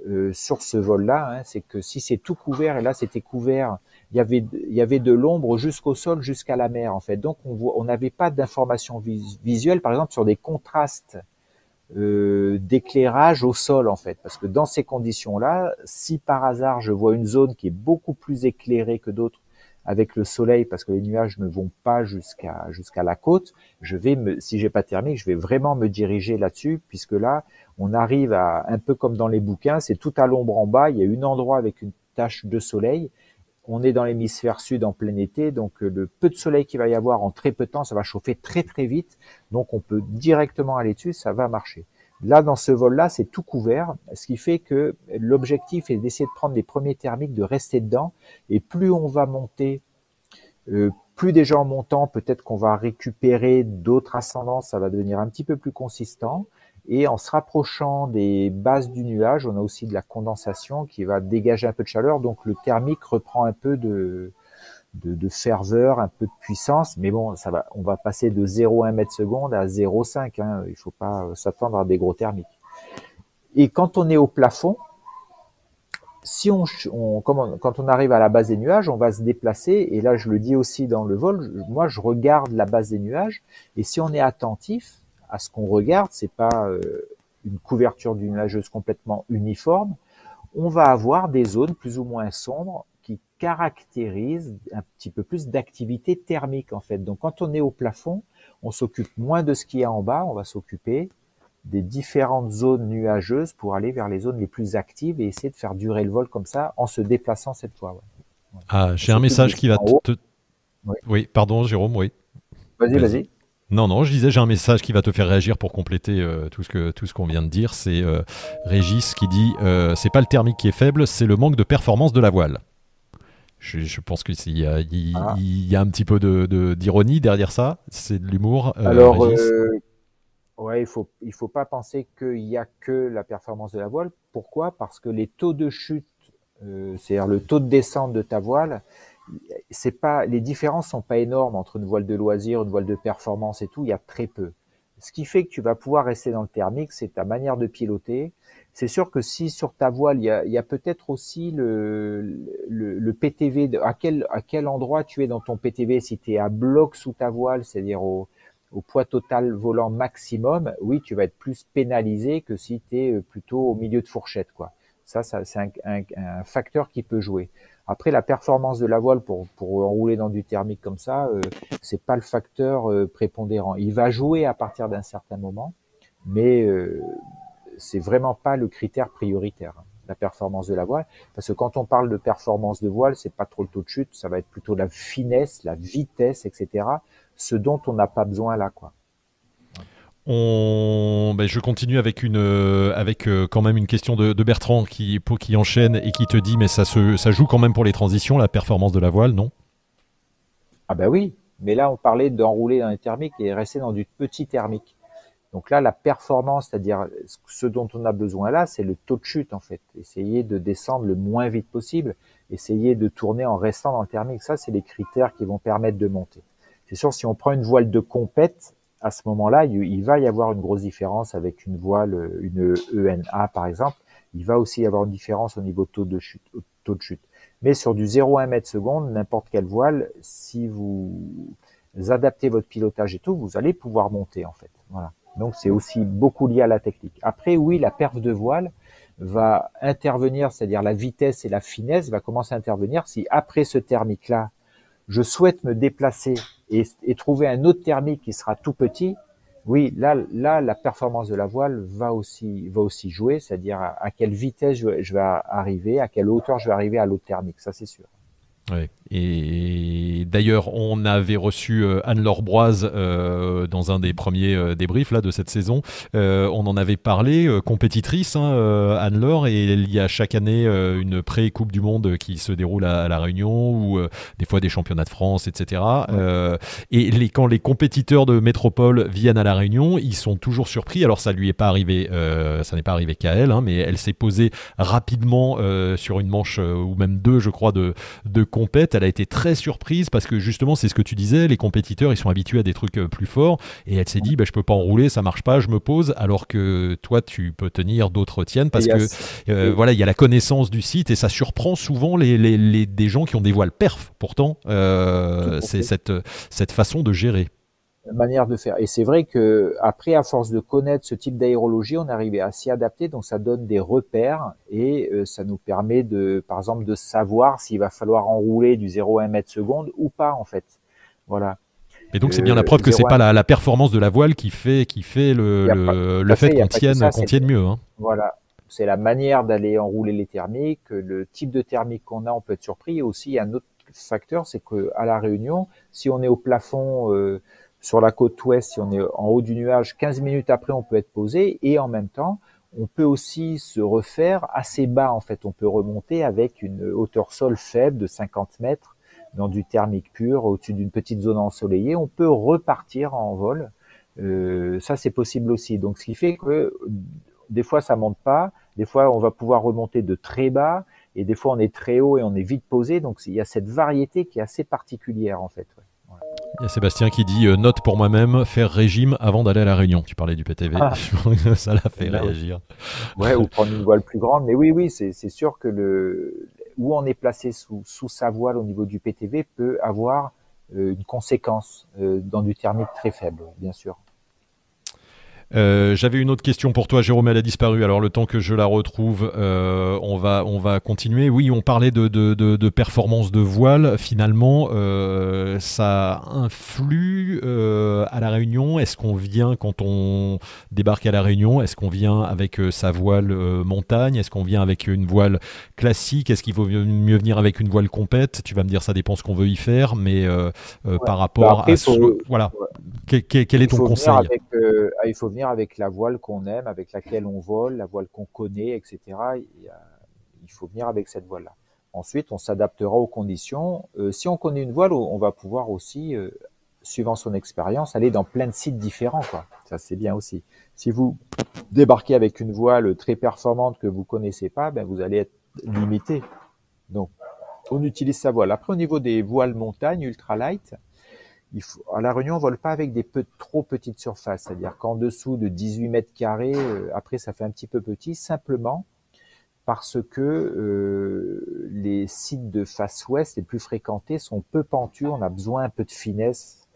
euh, sur ce vol-là, hein, c'est que si c'est tout couvert, et là c'était couvert il y avait, il y avait de l'ombre jusqu'au sol, jusqu'à la mer, en fait. Donc, on voit, on n'avait pas d'informations visuelles, par exemple, sur des contrastes euh, d'éclairage au sol, en fait. Parce que dans ces conditions-là, si par hasard je vois une zone qui est beaucoup plus éclairée que d'autres avec le soleil, parce que les nuages ne vont pas jusqu'à jusqu'à la côte, je vais me, si j'ai pas thermique, je vais vraiment me diriger là-dessus, puisque là, on arrive à un peu comme dans les bouquins, c'est tout à l'ombre en bas, il y a un endroit avec une tache de soleil, on est dans l'hémisphère sud en plein été, donc euh, le peu de soleil qu'il va y avoir en très peu de temps, ça va chauffer très très vite, donc on peut directement aller dessus, ça va marcher. Là, dans ce vol-là, c'est tout couvert, ce qui fait que l'objectif est d'essayer de prendre les premiers thermiques, de rester dedans, et plus on va monter, euh, plus déjà en montant, peut-être qu'on va récupérer d'autres ascendances, ça va devenir un petit peu plus consistant. Et en se rapprochant des bases du nuage, on a aussi de la condensation qui va dégager un peu de chaleur. Donc le thermique reprend un peu de, de, ferveur, un peu de puissance. Mais bon, ça va, on va passer de 0,1 mètre seconde à 0,5. Hein. Il faut pas s'attendre à des gros thermiques. Et quand on est au plafond, si on, quand on arrive à la base des nuages, on va se déplacer. Et là, je le dis aussi dans le vol. Moi, je regarde la base des nuages. Et si on est attentif, à ce qu'on regarde, c'est pas euh, une couverture d'une nuageuse complètement uniforme. On va avoir des zones plus ou moins sombres qui caractérisent un petit peu plus d'activité thermique en fait. Donc quand on est au plafond, on s'occupe moins de ce qui est en bas, on va s'occuper des différentes zones nuageuses pour aller vers les zones les plus actives et essayer de faire durer le vol comme ça en se déplaçant cette fois. Ah, j'ai un message qui va te... Oui. oui. pardon Jérôme, oui. Vas-y, vas-y. Non, non, je disais, j'ai un message qui va te faire réagir pour compléter euh, tout ce que tout ce qu'on vient de dire. C'est euh, Régis qui dit euh, c'est pas le thermique qui est faible, c'est le manque de performance de la voile. Je, pense qu'il y, ah. y a un petit peu de, d'ironie derrière ça. C'est de l'humour. Alors, ouais, il faut il faut pas penser qu'il y a que la performance de la voile. Pourquoi? Parce que les taux de chute, c'est-à-dire le taux de descente de ta voile, c'est pas, les différences sont pas énormes entre une voile de loisir, une voile de performance et tout. Il y a très peu. Ce qui fait que tu vas pouvoir rester dans le thermique, c'est ta manière de piloter. C'est sûr que si sur ta voile, il y a, a peut-être aussi le, le, le, PTV, à quel, à quel endroit tu es dans ton PTV, si tu es à bloc sous ta voile, c'est-à-dire au, au poids total volant maximum, oui, tu vas être plus pénalisé que si tu es plutôt au milieu de fourchette. quoi. Ça, ça c'est un, un, un, facteur qui peut jouer. Après, la performance de la voile pour, pour rouler dans du thermique comme ça, euh, c'est pas le facteur euh, prépondérant. Il va jouer à partir d'un certain moment, mais euh, c'est vraiment pas le critère prioritaire, hein, la performance de la voile. Parce que quand on parle de performance de voile, c'est pas trop le taux de chute, ça va être plutôt la finesse, la vitesse, etc. Ce dont on n'a pas besoin là, quoi. Ben, je continue avec, une, euh, avec euh, quand même une question de, Bertrand qui, qui enchaîne et qui te dit mais ça, se, ça joue quand même pour les transitions, la performance de la voile, non? Ah ben oui, Mais là, on parlait d'enrouler dans les thermiques et rester dans du petit thermique. Donc là, la performance, c'est-à-dire ce dont on a besoin là, c'est le taux de chute en fait. Essayer de descendre le moins vite possible, essayer de tourner en restant dans le thermique. Ça, c'est les critères qui vont permettre de monter. C'est sûr, si on prend une voile de compète, à ce moment-là, il va y avoir une grosse différence avec une voile, une ENA par exemple. Il va aussi y avoir une différence au niveau taux de chute. Taux de chute. Mais sur du 0,1 mètre seconde, n'importe quelle voile, si vous adaptez votre pilotage et tout, vous allez pouvoir monter en fait. Voilà. Donc c'est aussi beaucoup lié à la technique. Après, oui, la perf de voile va intervenir, c'est-à-dire la vitesse et la finesse va commencer à intervenir si après ce thermique-là, je souhaite me déplacer et, trouver un autre thermique qui sera tout petit. Oui, là, là, la performance de la voile va aussi, va aussi jouer, c'est-à-dire à, quelle vitesse je vais arriver, à quelle hauteur je vais arriver à l'autre thermique, ça c'est sûr. Et d'ailleurs, on avait reçu euh, Anne-Laure Broise euh, dans un des premiers euh, débriefs là, de cette saison. on en avait parlé, compétitrice, hein, Anne-Laure, et il y a chaque année une pré-Coupe du Monde qui se déroule à, La Réunion, ou des fois des championnats de France, etc. et les, quand les compétiteurs de métropole viennent à La Réunion, ils sont toujours surpris. Alors, ça lui est pas arrivé, ça n'est pas arrivé qu'à elle, hein, mais elle s'est posée rapidement sur une manche, ou même deux, je crois, de, de compète, elle a été très surprise parce que justement, c'est ce que tu disais, les compétiteurs, ils sont habitués à des trucs euh, plus forts. Et elle s'est dit, bah, je peux pas enrouler, ça marche pas, je me pose, alors que toi, tu peux tenir, d'autres tiennent parce que euh, voilà, il y a la connaissance du site et ça surprend souvent les, les, des gens qui ont des voiles perf. Pourtant, euh, c'est cette, cette façon de gérer manière de faire. Et c'est vrai que après, à force de connaître ce type d'aérologie, on arrivait à s'y adapter. Donc, ça donne des repères et euh, ça nous permet de, par exemple, de savoir s'il va falloir enrouler du 0 à 1 mètre seconde ou pas, en fait. Voilà. Et donc, c'est bien la preuve que c'est pas la, performance de la voile qui fait, qui fait le, le, fait, qu'on tienne, qu'on tienne mieux. Hein. Voilà. C'est la manière d'aller enrouler les thermiques, le type de thermique qu'on a, on peut être surpris. Et aussi, un autre facteur, c'est que à la Réunion, si on est au plafond euh, sur la côte ouest, si on est en haut du nuage, 15 minutes après, on peut être posé et en même temps, on peut aussi se refaire assez bas. En fait, on peut remonter avec une hauteur sol faible de 50 mètres dans du thermique pur au-dessus d'une petite zone ensoleillée. On peut repartir en vol. Euh, ça, c'est possible aussi. Donc, ce qui fait que des fois, ça monte pas. Des fois, on va pouvoir remonter de très bas. Et des fois, on est très haut et on est vite posé. Donc, il y a cette variété qui est assez particulière, en fait. Il y a Sébastien qui dit euh, note pour moi-même faire régime avant d'aller à la réunion. Tu parlais du PTV, ah. ça l'a fait réagir. Ouais, ou prendre une voile plus grande. Mais oui, oui, c'est sûr que le où on est placé sous, sous sa voile au niveau du PTV peut avoir euh, une conséquence euh, dans du thermique très faible, bien sûr. Euh, j'avais une autre question pour toi, Jérôme. Elle a disparu. Alors le temps que je la retrouve, euh, on va on va continuer. Oui, on parlait de de, de, de performance de voile. Finalement, euh, ça influe à la Réunion. Est-ce qu'on vient quand on débarque à la Réunion Est-ce qu'on vient avec sa voile montagne? Est-ce qu'on vient avec une voile classique? Est-ce qu'il vaut mieux venir avec une voile compète? Tu vas me dire, ça dépend ce qu'on veut y faire, mais par rapport bah, à ce, voilà, quel, quel, est ton conseil? Il faut venir avec la voile qu'on aime, avec laquelle on vole, la voile qu'on connaît, etc. Il faut venir avec cette voile-là. Ensuite, on s'adaptera aux conditions. Euh, si on connaît une voile, on va pouvoir aussi, euh, suivant son expérience, aller dans plein de sites différents. Quoi. Ça, c'est bien aussi. Si vous débarquez avec une voile très performante que vous connaissez pas, ben, vous allez être limité. Donc, on utilise sa voile. Après, au niveau des voiles montagne ultralight, à La Réunion, on vole pas avec des trop petites surfaces, c'est-à-dire qu'en dessous de 18 mètres carrés, euh, après ça fait un petit peu petit, simplement parce que euh, les sites de face ouest les plus fréquentés sont peu pentus, on a besoin un peu de finesse,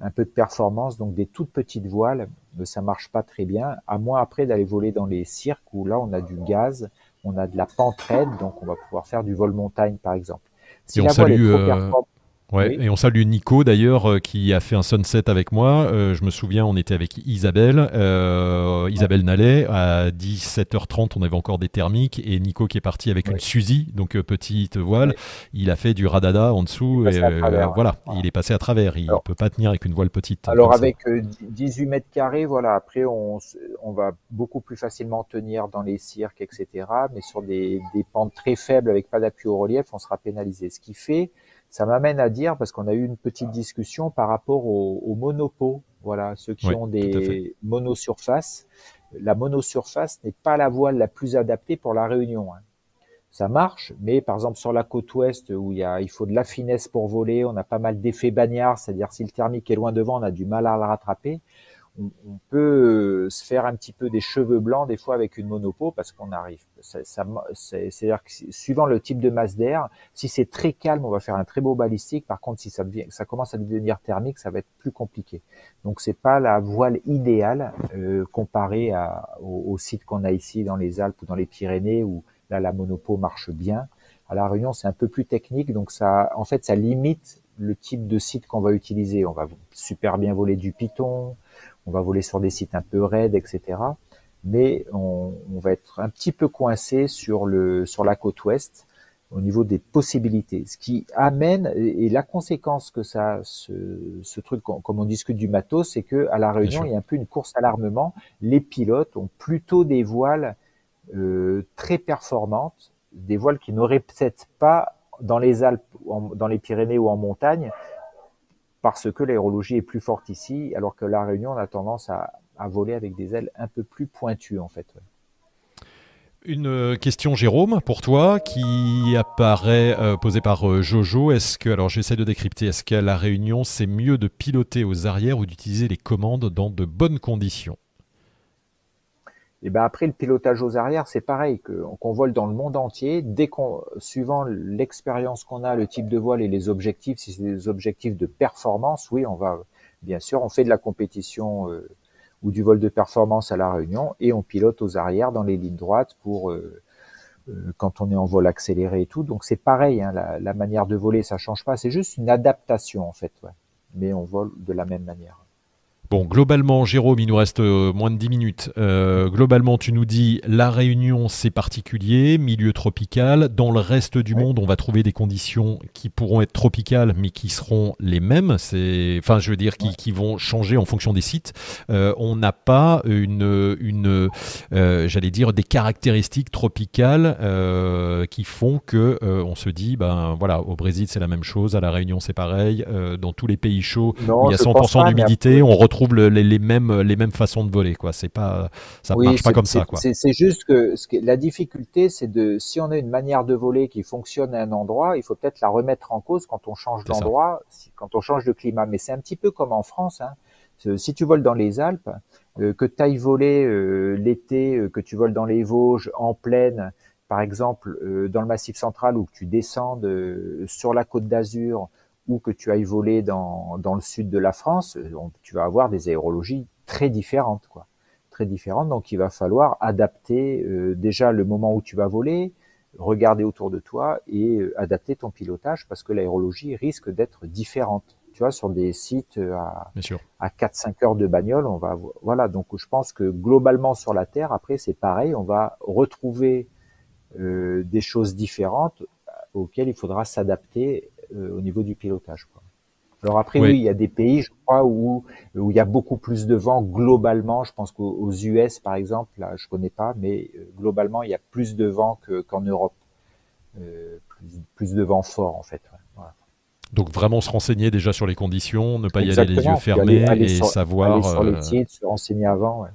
un peu de performance, donc des toutes petites voiles, euh, ça marche pas très bien, à moins après d'aller voler dans les cirques où là on a du gaz, on a de la pente raide, donc on va pouvoir faire du vol montagne par exemple. Si la voile est trop performante, Ouais, et on salue Nico d'ailleurs euh, qui a fait un sunset avec moi. Euh, je me souviens, on était avec Isabelle, euh, Isabelle Nallet. À 17h30, on avait encore des thermiques et Nico qui est parti avec une Suzy, donc petite voile. Il a fait du radada en dessous. Et, voilà, il est passé à travers. Il ne peut pas tenir avec une voile petite. Alors avec 18 mètres carrés, voilà. Après, on, on, va beaucoup plus facilement tenir dans les cirques, etc. Mais sur des, des pentes très faibles avec pas d'appui au relief, on sera pénalisé. Ce qui fait Ça m'amène à dire, parce qu'on a eu une petite discussion par rapport aux, aux monopos, voilà, ceux qui ont des monosurfaces. La monosurface n'est pas la voile la plus adaptée pour la réunion. Hein. Ça marche, mais par exemple sur la côte ouest où il, y a, il faut de la finesse pour voler, on a pas mal d'effets bagnards, c'est-à-dire si le thermique est loin devant, on a du mal à le rattraper on, peut euh, se faire un petit peu des cheveux blancs des fois avec une monopo parce qu'on arrive. C'est-à-dire que suivant le type de masse d'air, si c'est très calme, on va faire un très beau balistique. Par contre, si ça, devient, ça commence à devenir thermique, ça va être plus compliqué. Donc c'est pas la voile idéale euh, comparée à, au, site qu'on a ici dans les Alpes ou dans les Pyrénées où là la monopo marche bien. À la Réunion, c'est un peu plus technique, donc ça, en fait, ça limite le type de site qu'on va utiliser. On va super bien voler du Python, on va voler sur des sites un peu raides, etc. Mais on, va être un petit peu coincé sur le sur la côte ouest au niveau des possibilités. Ce qui amène et la conséquence que ça, ce, truc, comme on discute du matos, c'est que à la Réunion, il y a un peu une course à l'armement. Les pilotes ont plutôt des voiles euh, très performantes, des voiles qui n'auraient peut-être pas dans les Alpes, dans les Pyrénées ou en montagne, parce que l'aérologie est plus forte ici, alors que la Réunion a tendance à, voler avec des ailes un peu plus pointues en fait. Une euh, question, Jérôme, pour toi, qui apparaît euh, posée par euh, Jojo. Est-ce que, alors j'essaie de décrypter, est-ce qu'à La Réunion, c'est mieux de piloter aux arrières ou d'utiliser les commandes dans de bonnes conditions? Et ben après le pilotage aux arrières, c'est pareil qu'on vole dans le monde entier. Dès qu'on, suivant l'expérience qu'on a, le type de voile et les objectifs, si c'est des objectifs de performance, oui, on va bien sûr, on fait de la compétition euh, ou du vol de performance à la Réunion et on pilote aux arrières dans les lignes droites pour euh, euh, quand on est en vol accéléré et tout. Donc c'est pareil, hein, la, la, manière de voler, ça change pas. C'est juste une adaptation en fait, ouais. mais on vole de la même manière. Bon, globalement, Jérôme, il nous reste euh, moins de 10 minutes. Euh, globalement, tu nous dis la Réunion, c'est particulier, milieu tropical. Dans le reste du monde, on va trouver des conditions qui pourront être tropicales, mais qui seront les mêmes. C'est, enfin, je veux dire, qui, vont changer en fonction des sites. Euh, on n'a pas une, une j'allais dire, des caractéristiques tropicales qui font que on se dit, ben voilà, au Brésil c'est la même chose, à la Réunion c'est pareil, dans tous les pays chauds où il y a 100% d'humidité, on retrouve les, mêmes, les mêmes façons de voler. Quoi. C'est pas, ça marche pas comme ça. C'est, juste que, ce la difficulté, c'est de, si on a une manière de voler qui fonctionne à un endroit, il faut peut-être la remettre en cause quand on change d'endroit, quand on change de climat. Mais c'est un petit peu comme en France. Hein. Si tu voles dans les Alpes, euh, que tu ailles voler euh, l'été, euh, que tu voles dans les Vosges, en plaine, par exemple, dans le Massif central, ou que tu descendes sur la côte d'Azur, ou que tu ailles voler dans, dans le sud de la France, euh, tu vas avoir des aérologies très différentes, quoi. Très différentes. Donc, il va falloir adapter euh, déjà le moment où tu vas voler, regarder autour de toi et euh, adapter ton pilotage parce que l'aérologie risque d'être différente. Tu vois, sur des sites à, à 4-5 heures de bagnole, on va, voilà. Donc, je pense que globalement sur la Terre, après, c'est pareil. On va retrouver des choses différentes auxquelles il faudra s'adapter euh, au niveau du pilotage. Quoi. Alors après, oui. il y a des pays, je crois, où, où il y a beaucoup plus de vent globalement. Je pense qu'aux US, par exemple, là, je connais pas, mais euh, globalement, il y a plus de vent qu'en Europe. Euh, plus, plus, de vent fort, en fait. Voilà. Donc vraiment se renseigner déjà sur les conditions, ne pas y aller les yeux fermés et savoir. Aller sur les sites, se renseigner avant. Ouais.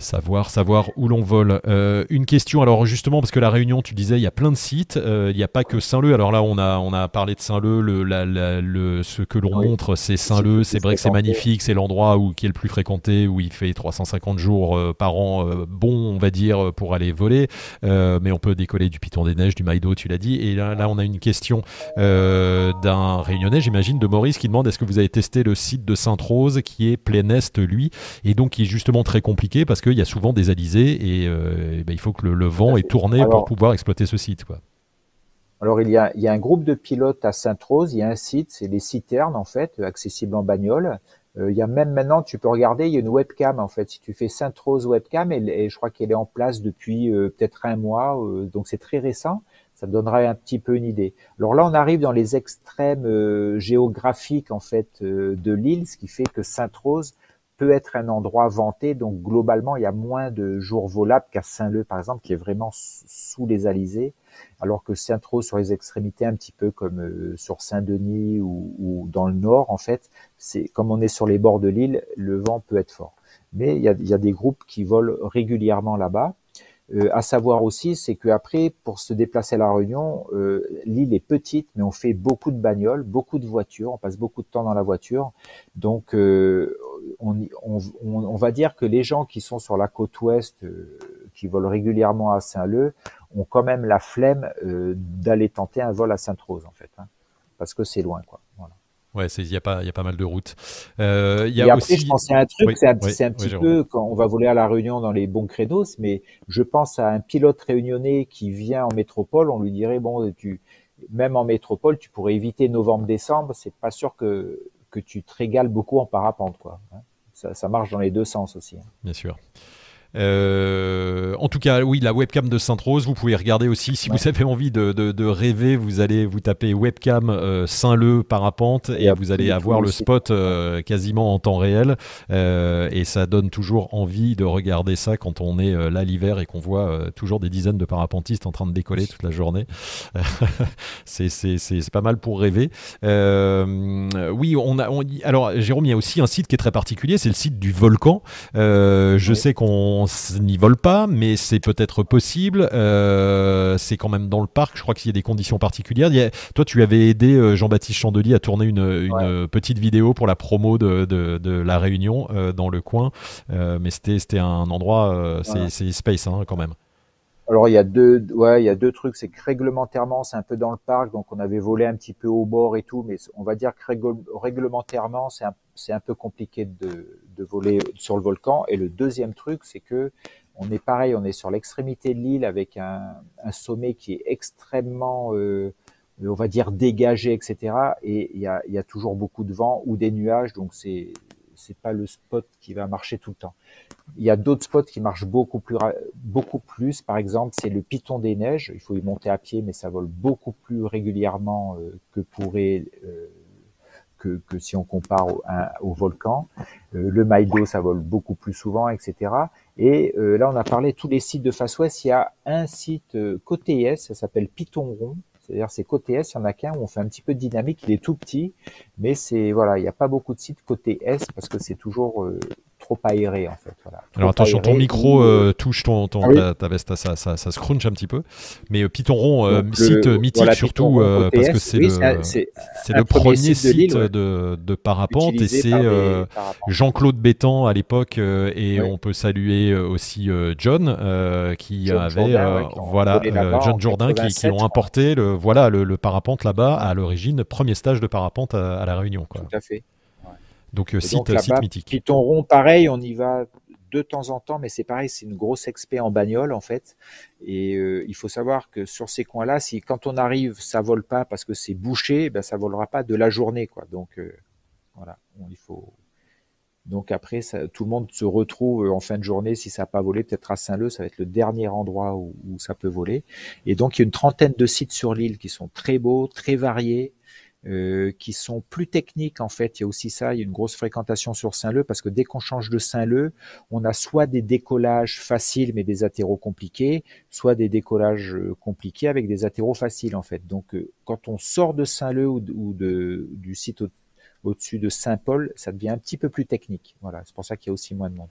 Savoir, savoir où l'on vole. Euh, une question, alors justement, parce que la Réunion, tu disais, il y a plein de sites, euh, il n'y a pas que Saint-Leu. Alors là, on a, on a parlé de Saint-Leu, le, le, ce que l'on montre, c'est Saint-Leu. C'est vrai que c'est magnifique, c'est l'endroit où, qui est le plus fréquenté, où il fait 350 jours euh, par an, bon, on va dire, pour aller voler. mais on peut décoller du Piton des Neiges, du Maïdo, tu l'as dit. Et là, là, on a une question d'un Réunionnais, j'imagine, de Maurice, qui demande est-ce que vous avez testé le site de Sainte-Rose, qui est plein est, lui, et donc qui est justement très compliqué parce que il y a souvent des alizés et, euh, ben, il faut que le, vent est tourné pour pouvoir exploiter ce site. Quoi. Alors il y, a, il y a un groupe de pilotes à Sainte-Rose, il y a un site, c'est les citernes en fait, accessibles en bagnole. Euh, il y a même maintenant, tu peux regarder, il y a une webcam en fait. Si tu fais Sainte-Rose webcam, et, je crois qu'elle est en place depuis euh, peut-être un mois, donc c'est très récent. Ça donnera un petit peu une idée. Alors là, on arrive dans les extrêmes géographiques en fait de l'île, ce qui fait que Sainte-Rose peut être un endroit vanté. Donc globalement, il y a moins de jours volables qu'à Saint-Leu, par exemple, qui est vraiment sous les alizés. alors que Saint-Tro sur les extrémités, un petit peu comme euh, sur Saint-Denis ou, dans le nord, en fait, c'est comme on est sur les bords de l'île, le vent peut être fort. Mais il y a, des groupes qui volent régulièrement là-bas. Euh, à savoir aussi, c'est qu'après, pour se déplacer à La Réunion, euh, l'île est petite, mais on fait beaucoup de bagnoles, beaucoup de voitures, on passe beaucoup de temps dans la voiture. Donc, euh, on, on, on, va dire que les gens qui sont sur la côte ouest, euh, qui volent régulièrement à Saint-Leu, ont quand même la flemme euh, d'aller tenter un vol à Sainte-Rose, en fait, hein, parce que c'est loin, quoi. Voilà. Ouais, il y a pas, il y a pas mal de routes. Euh, y a et après, je pensais à un truc, oui, c'est un, oui, un, petit oui, peu quand on va voler à la Réunion dans les bons créneaux, mais je pense à un pilote réunionnais qui vient en métropole, on lui dirait bon, tu, même en métropole, tu pourrais éviter novembre-décembre, c'est pas sûr que que tu te régales beaucoup en parapente, quoi. Ça, ça marche dans les deux sens aussi. Hein. Bien sûr. Euh, en tout cas, oui, la webcam de Sainte-Rose, vous pouvez regarder aussi. Si ouais. vous avez envie de, de, de, rêver, vous allez vous taper webcam euh, Saint-Leu parapente et, et vous allez avoir le spot euh, quasiment en temps réel. Et ça donne toujours envie de regarder ça quand on est là l'hiver et qu'on voit toujours des dizaines de parapentistes en train de décoller toute la journée. c'est pas mal pour rêver. oui, on a. On, alors, Jérôme, il y a aussi un site qui est très particulier, c'est le site du volcan. je ouais. sais qu'on n'y vole pas, mais c'est peut-être possible. Euh, c'est quand même dans le parc. Je crois qu'il y a des conditions particulières. A, toi, tu avais aidé euh, Jean-Baptiste Chandelier à tourner une, une ouais. petite vidéo pour la promo de, de, de la Réunion euh, dans le coin. Euh, mais c'était un endroit, c'est ouais. space hein, quand même. Alors il y a deux, ouais, il y a deux trucs. C'est que réglementairement, c'est un peu dans le parc, donc on avait volé un petit peu au bord et tout, mais on va dire que réglementairement, c'est un, c'est un peu compliqué de, voler sur le volcan. Et le deuxième truc, c'est que on est pareil, on est sur l'extrémité de l'île avec un, sommet qui est extrêmement, euh, on va dire dégagé, etc. Et il y a, il y a toujours beaucoup de vent ou des nuages, donc c'est c'est pas le spot qui va marcher tout le temps. Il y a d'autres spots qui marchent beaucoup plus, beaucoup plus. Par exemple, c'est le Piton des Neiges. Il faut y monter à pied, mais ça vole beaucoup plus régulièrement euh, que pourrait euh, que, si on compare au, volcan. Euh, le Maïdo, ça vole beaucoup plus souvent, etc. Et euh, là, on a parlé tous les sites de face ouest. Il y a un site euh, côté est, ça s'appelle Piton Rond. C'est-à-dire c'est côté est, il y en a qu'un où on fait un petit peu de dynamique. Il est tout petit, mais c'est voilà, il n'y a pas beaucoup de sites côté est parce que c'est toujours trop aéré en fait. Voilà. Alors attention, aéré, ton micro euh, touche ton, ton ah, oui. ta, ta, veste, ça, ça, ça, se crunch un petit peu. Mais euh, Piton Rond, euh, site le, mythique voilà, surtout euh, parce que c'est oui, le, c'est le premier site, de, de, de, parapente et c'est Jean-Claude Bétan à l'époque et oui. on peut saluer aussi John qui John avait voilà John Jourdain qui, qui, ont importé le voilà le, le parapente là-bas à l'origine premier stage de parapente à, à la Réunion. Quoi. Tout à fait. Donc, euh, site, donc site mythique. Python rond, pareil, on y va de temps en temps, mais c'est pareil, c'est une grosse expé en bagnole en fait. Et euh, il faut savoir que sur ces coins-là, si quand on arrive, ça vole pas parce que c'est bouché, ben ça volera pas de la journée quoi. Donc euh, voilà, il faut. Donc après, ça, tout le monde se retrouve en fin de journée si ça n'a pas volé, peut-être à Saint-Leu, ça va être le dernier endroit où, où, ça peut voler. Et donc il y a une trentaine de sites sur l'île qui sont très beaux, très variés, euh, qui sont plus techniques en fait. Il y a aussi ça, il y a une grosse fréquentation sur Saint-Leu parce que dès qu'on change de Saint-Leu, on a soit des décollages faciles mais des atterros compliqués, soit des décollages euh, compliqués avec des atterros faciles en fait. Donc euh, quand on sort de Saint-Leu ou, de, du site au, au-dessus de Saint-Paul, ça devient un petit peu plus technique. Voilà, c'est pour ça qu'il y a aussi moins de monde.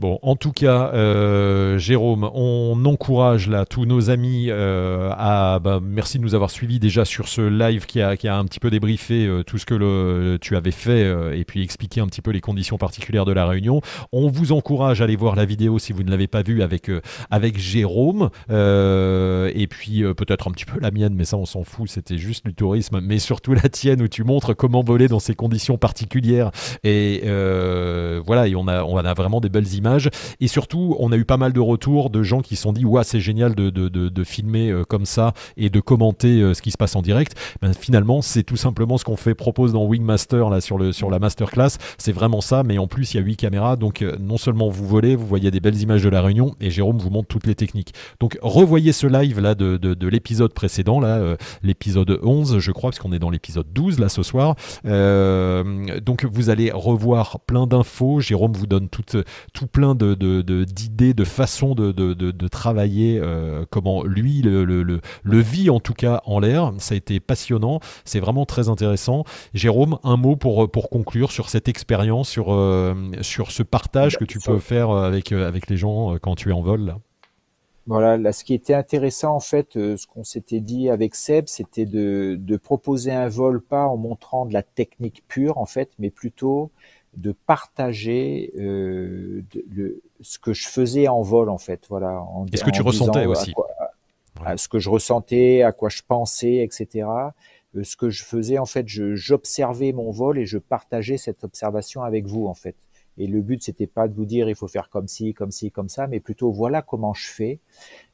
Bon, en tout cas, euh, Jérôme, on encourage là tous nos amis euh, à. Bah, merci de nous avoir suivis déjà sur ce live qui a, qui un petit peu débriefé euh, tout ce que tu avais fait et puis expliqué un petit peu les conditions particulières de la réunion. On vous encourage à aller voir la vidéo si vous ne l'avez pas vue avec, avec Jérôme et puis peut-être un petit peu la mienne, mais ça on s'en fout, c'était juste du tourisme, mais surtout la tienne où tu montres comment voler dans ces conditions particulières. Et voilà, et on a, on a vraiment des belles images et surtout, on a eu pas mal de retours de gens qui se sont dit ouais, c'est génial de, de, de, filmer euh, comme ça et de commenter euh, ce qui se passe en direct. Ben, finalement, c'est tout simplement ce qu'on fait propose dans Wingmaster là sur le sur la masterclass. C'est vraiment ça, mais en plus il y a huit caméras, donc euh, non seulement vous volez, vous voyez des belles images de la réunion et Jérôme vous montre toutes les techniques. Donc revoyez ce live là de, de, de l'épisode précédent là, l'épisode 11 je crois, parce qu'on est dans l'épisode 12 là ce soir. Donc vous allez revoir plein d'infos. Jérôme vous donne tout, tout plein plein de, d'idées, de, façons de, de travailler, comment lui le, le, le, vit en tout cas en l'air. Ça a été passionnant, c'est vraiment très intéressant. Jérôme, un mot pour, pour conclure sur cette expérience, sur, sur ce partage que tu peux faire avec, avec les gens quand tu es en vol là. Voilà, là, ce qui était intéressant en fait, euh, ce qu'on s'était dit avec Seb, c'était de, de, proposer un vol pas en montrant de la technique pure en fait, mais plutôt de partager euh, le, ce que je faisais en vol en fait. Voilà. Est-ce que tu ressentais aussi à, Ce que je ressentais, à quoi je pensais, etc. Euh, ce que je faisais en fait, j'observais mon vol et je partageais cette observation avec vous en fait. Et le but, c'était pas de vous dire il faut faire comme ci, comme ci, comme ça, mais plutôt voilà comment je fais.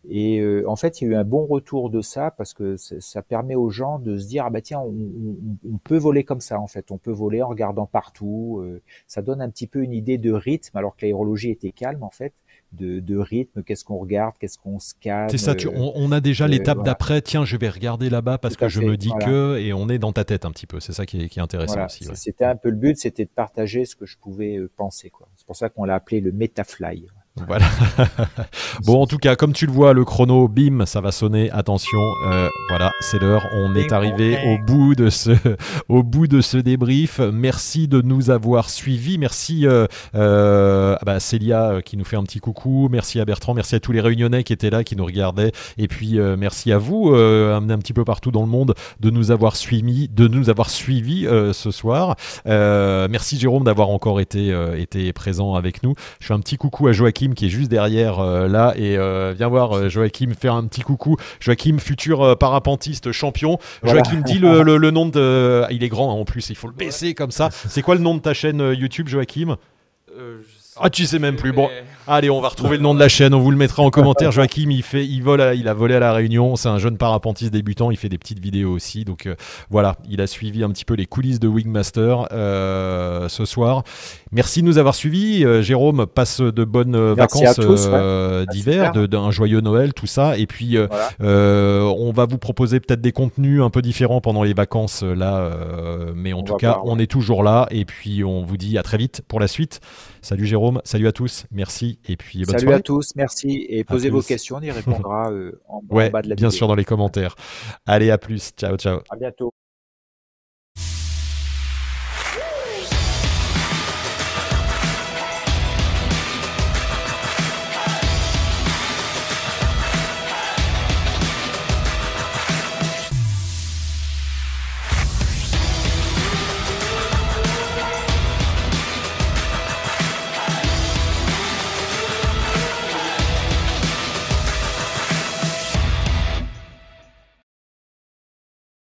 Et euh, en fait, il y a eu un bon retour de ça parce que ça permet aux gens de se dire ah bah tiens, on, peut voler comme ça en fait, on peut voler en regardant partout. Euh, ça donne un petit peu une idée de rythme alors que l'aérologie était calme en fait de, rythme, qu'est-ce qu'on regarde, qu'est-ce qu'on scanne. C'est ça, on, a déjà euh, l'étape d'après, tiens, je vais regarder là-bas parce que je me dis que, et on est dans ta tête un petit peu, c'est ça qui est, intéressant aussi. C'était un peu le but, c'était de partager ce que je pouvais euh, penser. C'est pour ça qu'on l'a appelé le Metafly. Voilà. bon, en tout cas, comme tu le vois, le chrono, bim, ça va sonner. Attention, euh, voilà, c'est l'heure. On est arrivé au bout de ce, au bout de ce débrief. Merci de nous avoir suivis. Merci euh, euh, bah, Célia euh, qui nous fait un petit coucou. Merci à Bertrand. Merci à tous les Réunionnais qui étaient là, qui nous regardaient. Et puis euh, merci à vous, un, un, petit peu partout dans le monde, de nous avoir suivis, de nous avoir suivis ce soir. merci Jérôme d'avoir encore été, été présent avec nous. Je fais un petit coucou à Joachim qui est juste derrière euh, là et euh, viens voir euh, Joachim faire un petit coucou. Joachim, futur parapentiste champion. Joachim, dit le, le, nom de. il est grand hein, en plus, il faut le baisser comme ça. C'est quoi le nom de ta chaîne YouTube, Joachim? Ah, tu sais même plus. Bon, Allez, on va retrouver le nom de la chaîne, on vous le mettra en commentaire. Joachim, il, fait, il, vole il a volé à la Réunion, c'est un jeune parapentiste débutant, il fait des petites vidéos aussi. Donc euh, voilà, il a suivi un petit peu les coulisses de Wingmaster euh, ce soir. Merci de nous avoir suivis. Euh, Jérôme, passe de bonnes vacances d'hiver, d'un joyeux Noël, tout ça. Et puis, on va vous proposer peut-être des contenus un peu différents pendant les vacances là. mais en tout cas, on est toujours là. Et puis, on vous dit à très vite pour la suite. Salut Jérôme, salut à tous, merci. Et puis, bonne Salut à tous, merci. Et posez vos questions, on y répondra euh, en, ouais, bas de la vidéo. Bien sûr, dans les commentaires. Allez, à plus. Ciao, ciao. À bientôt.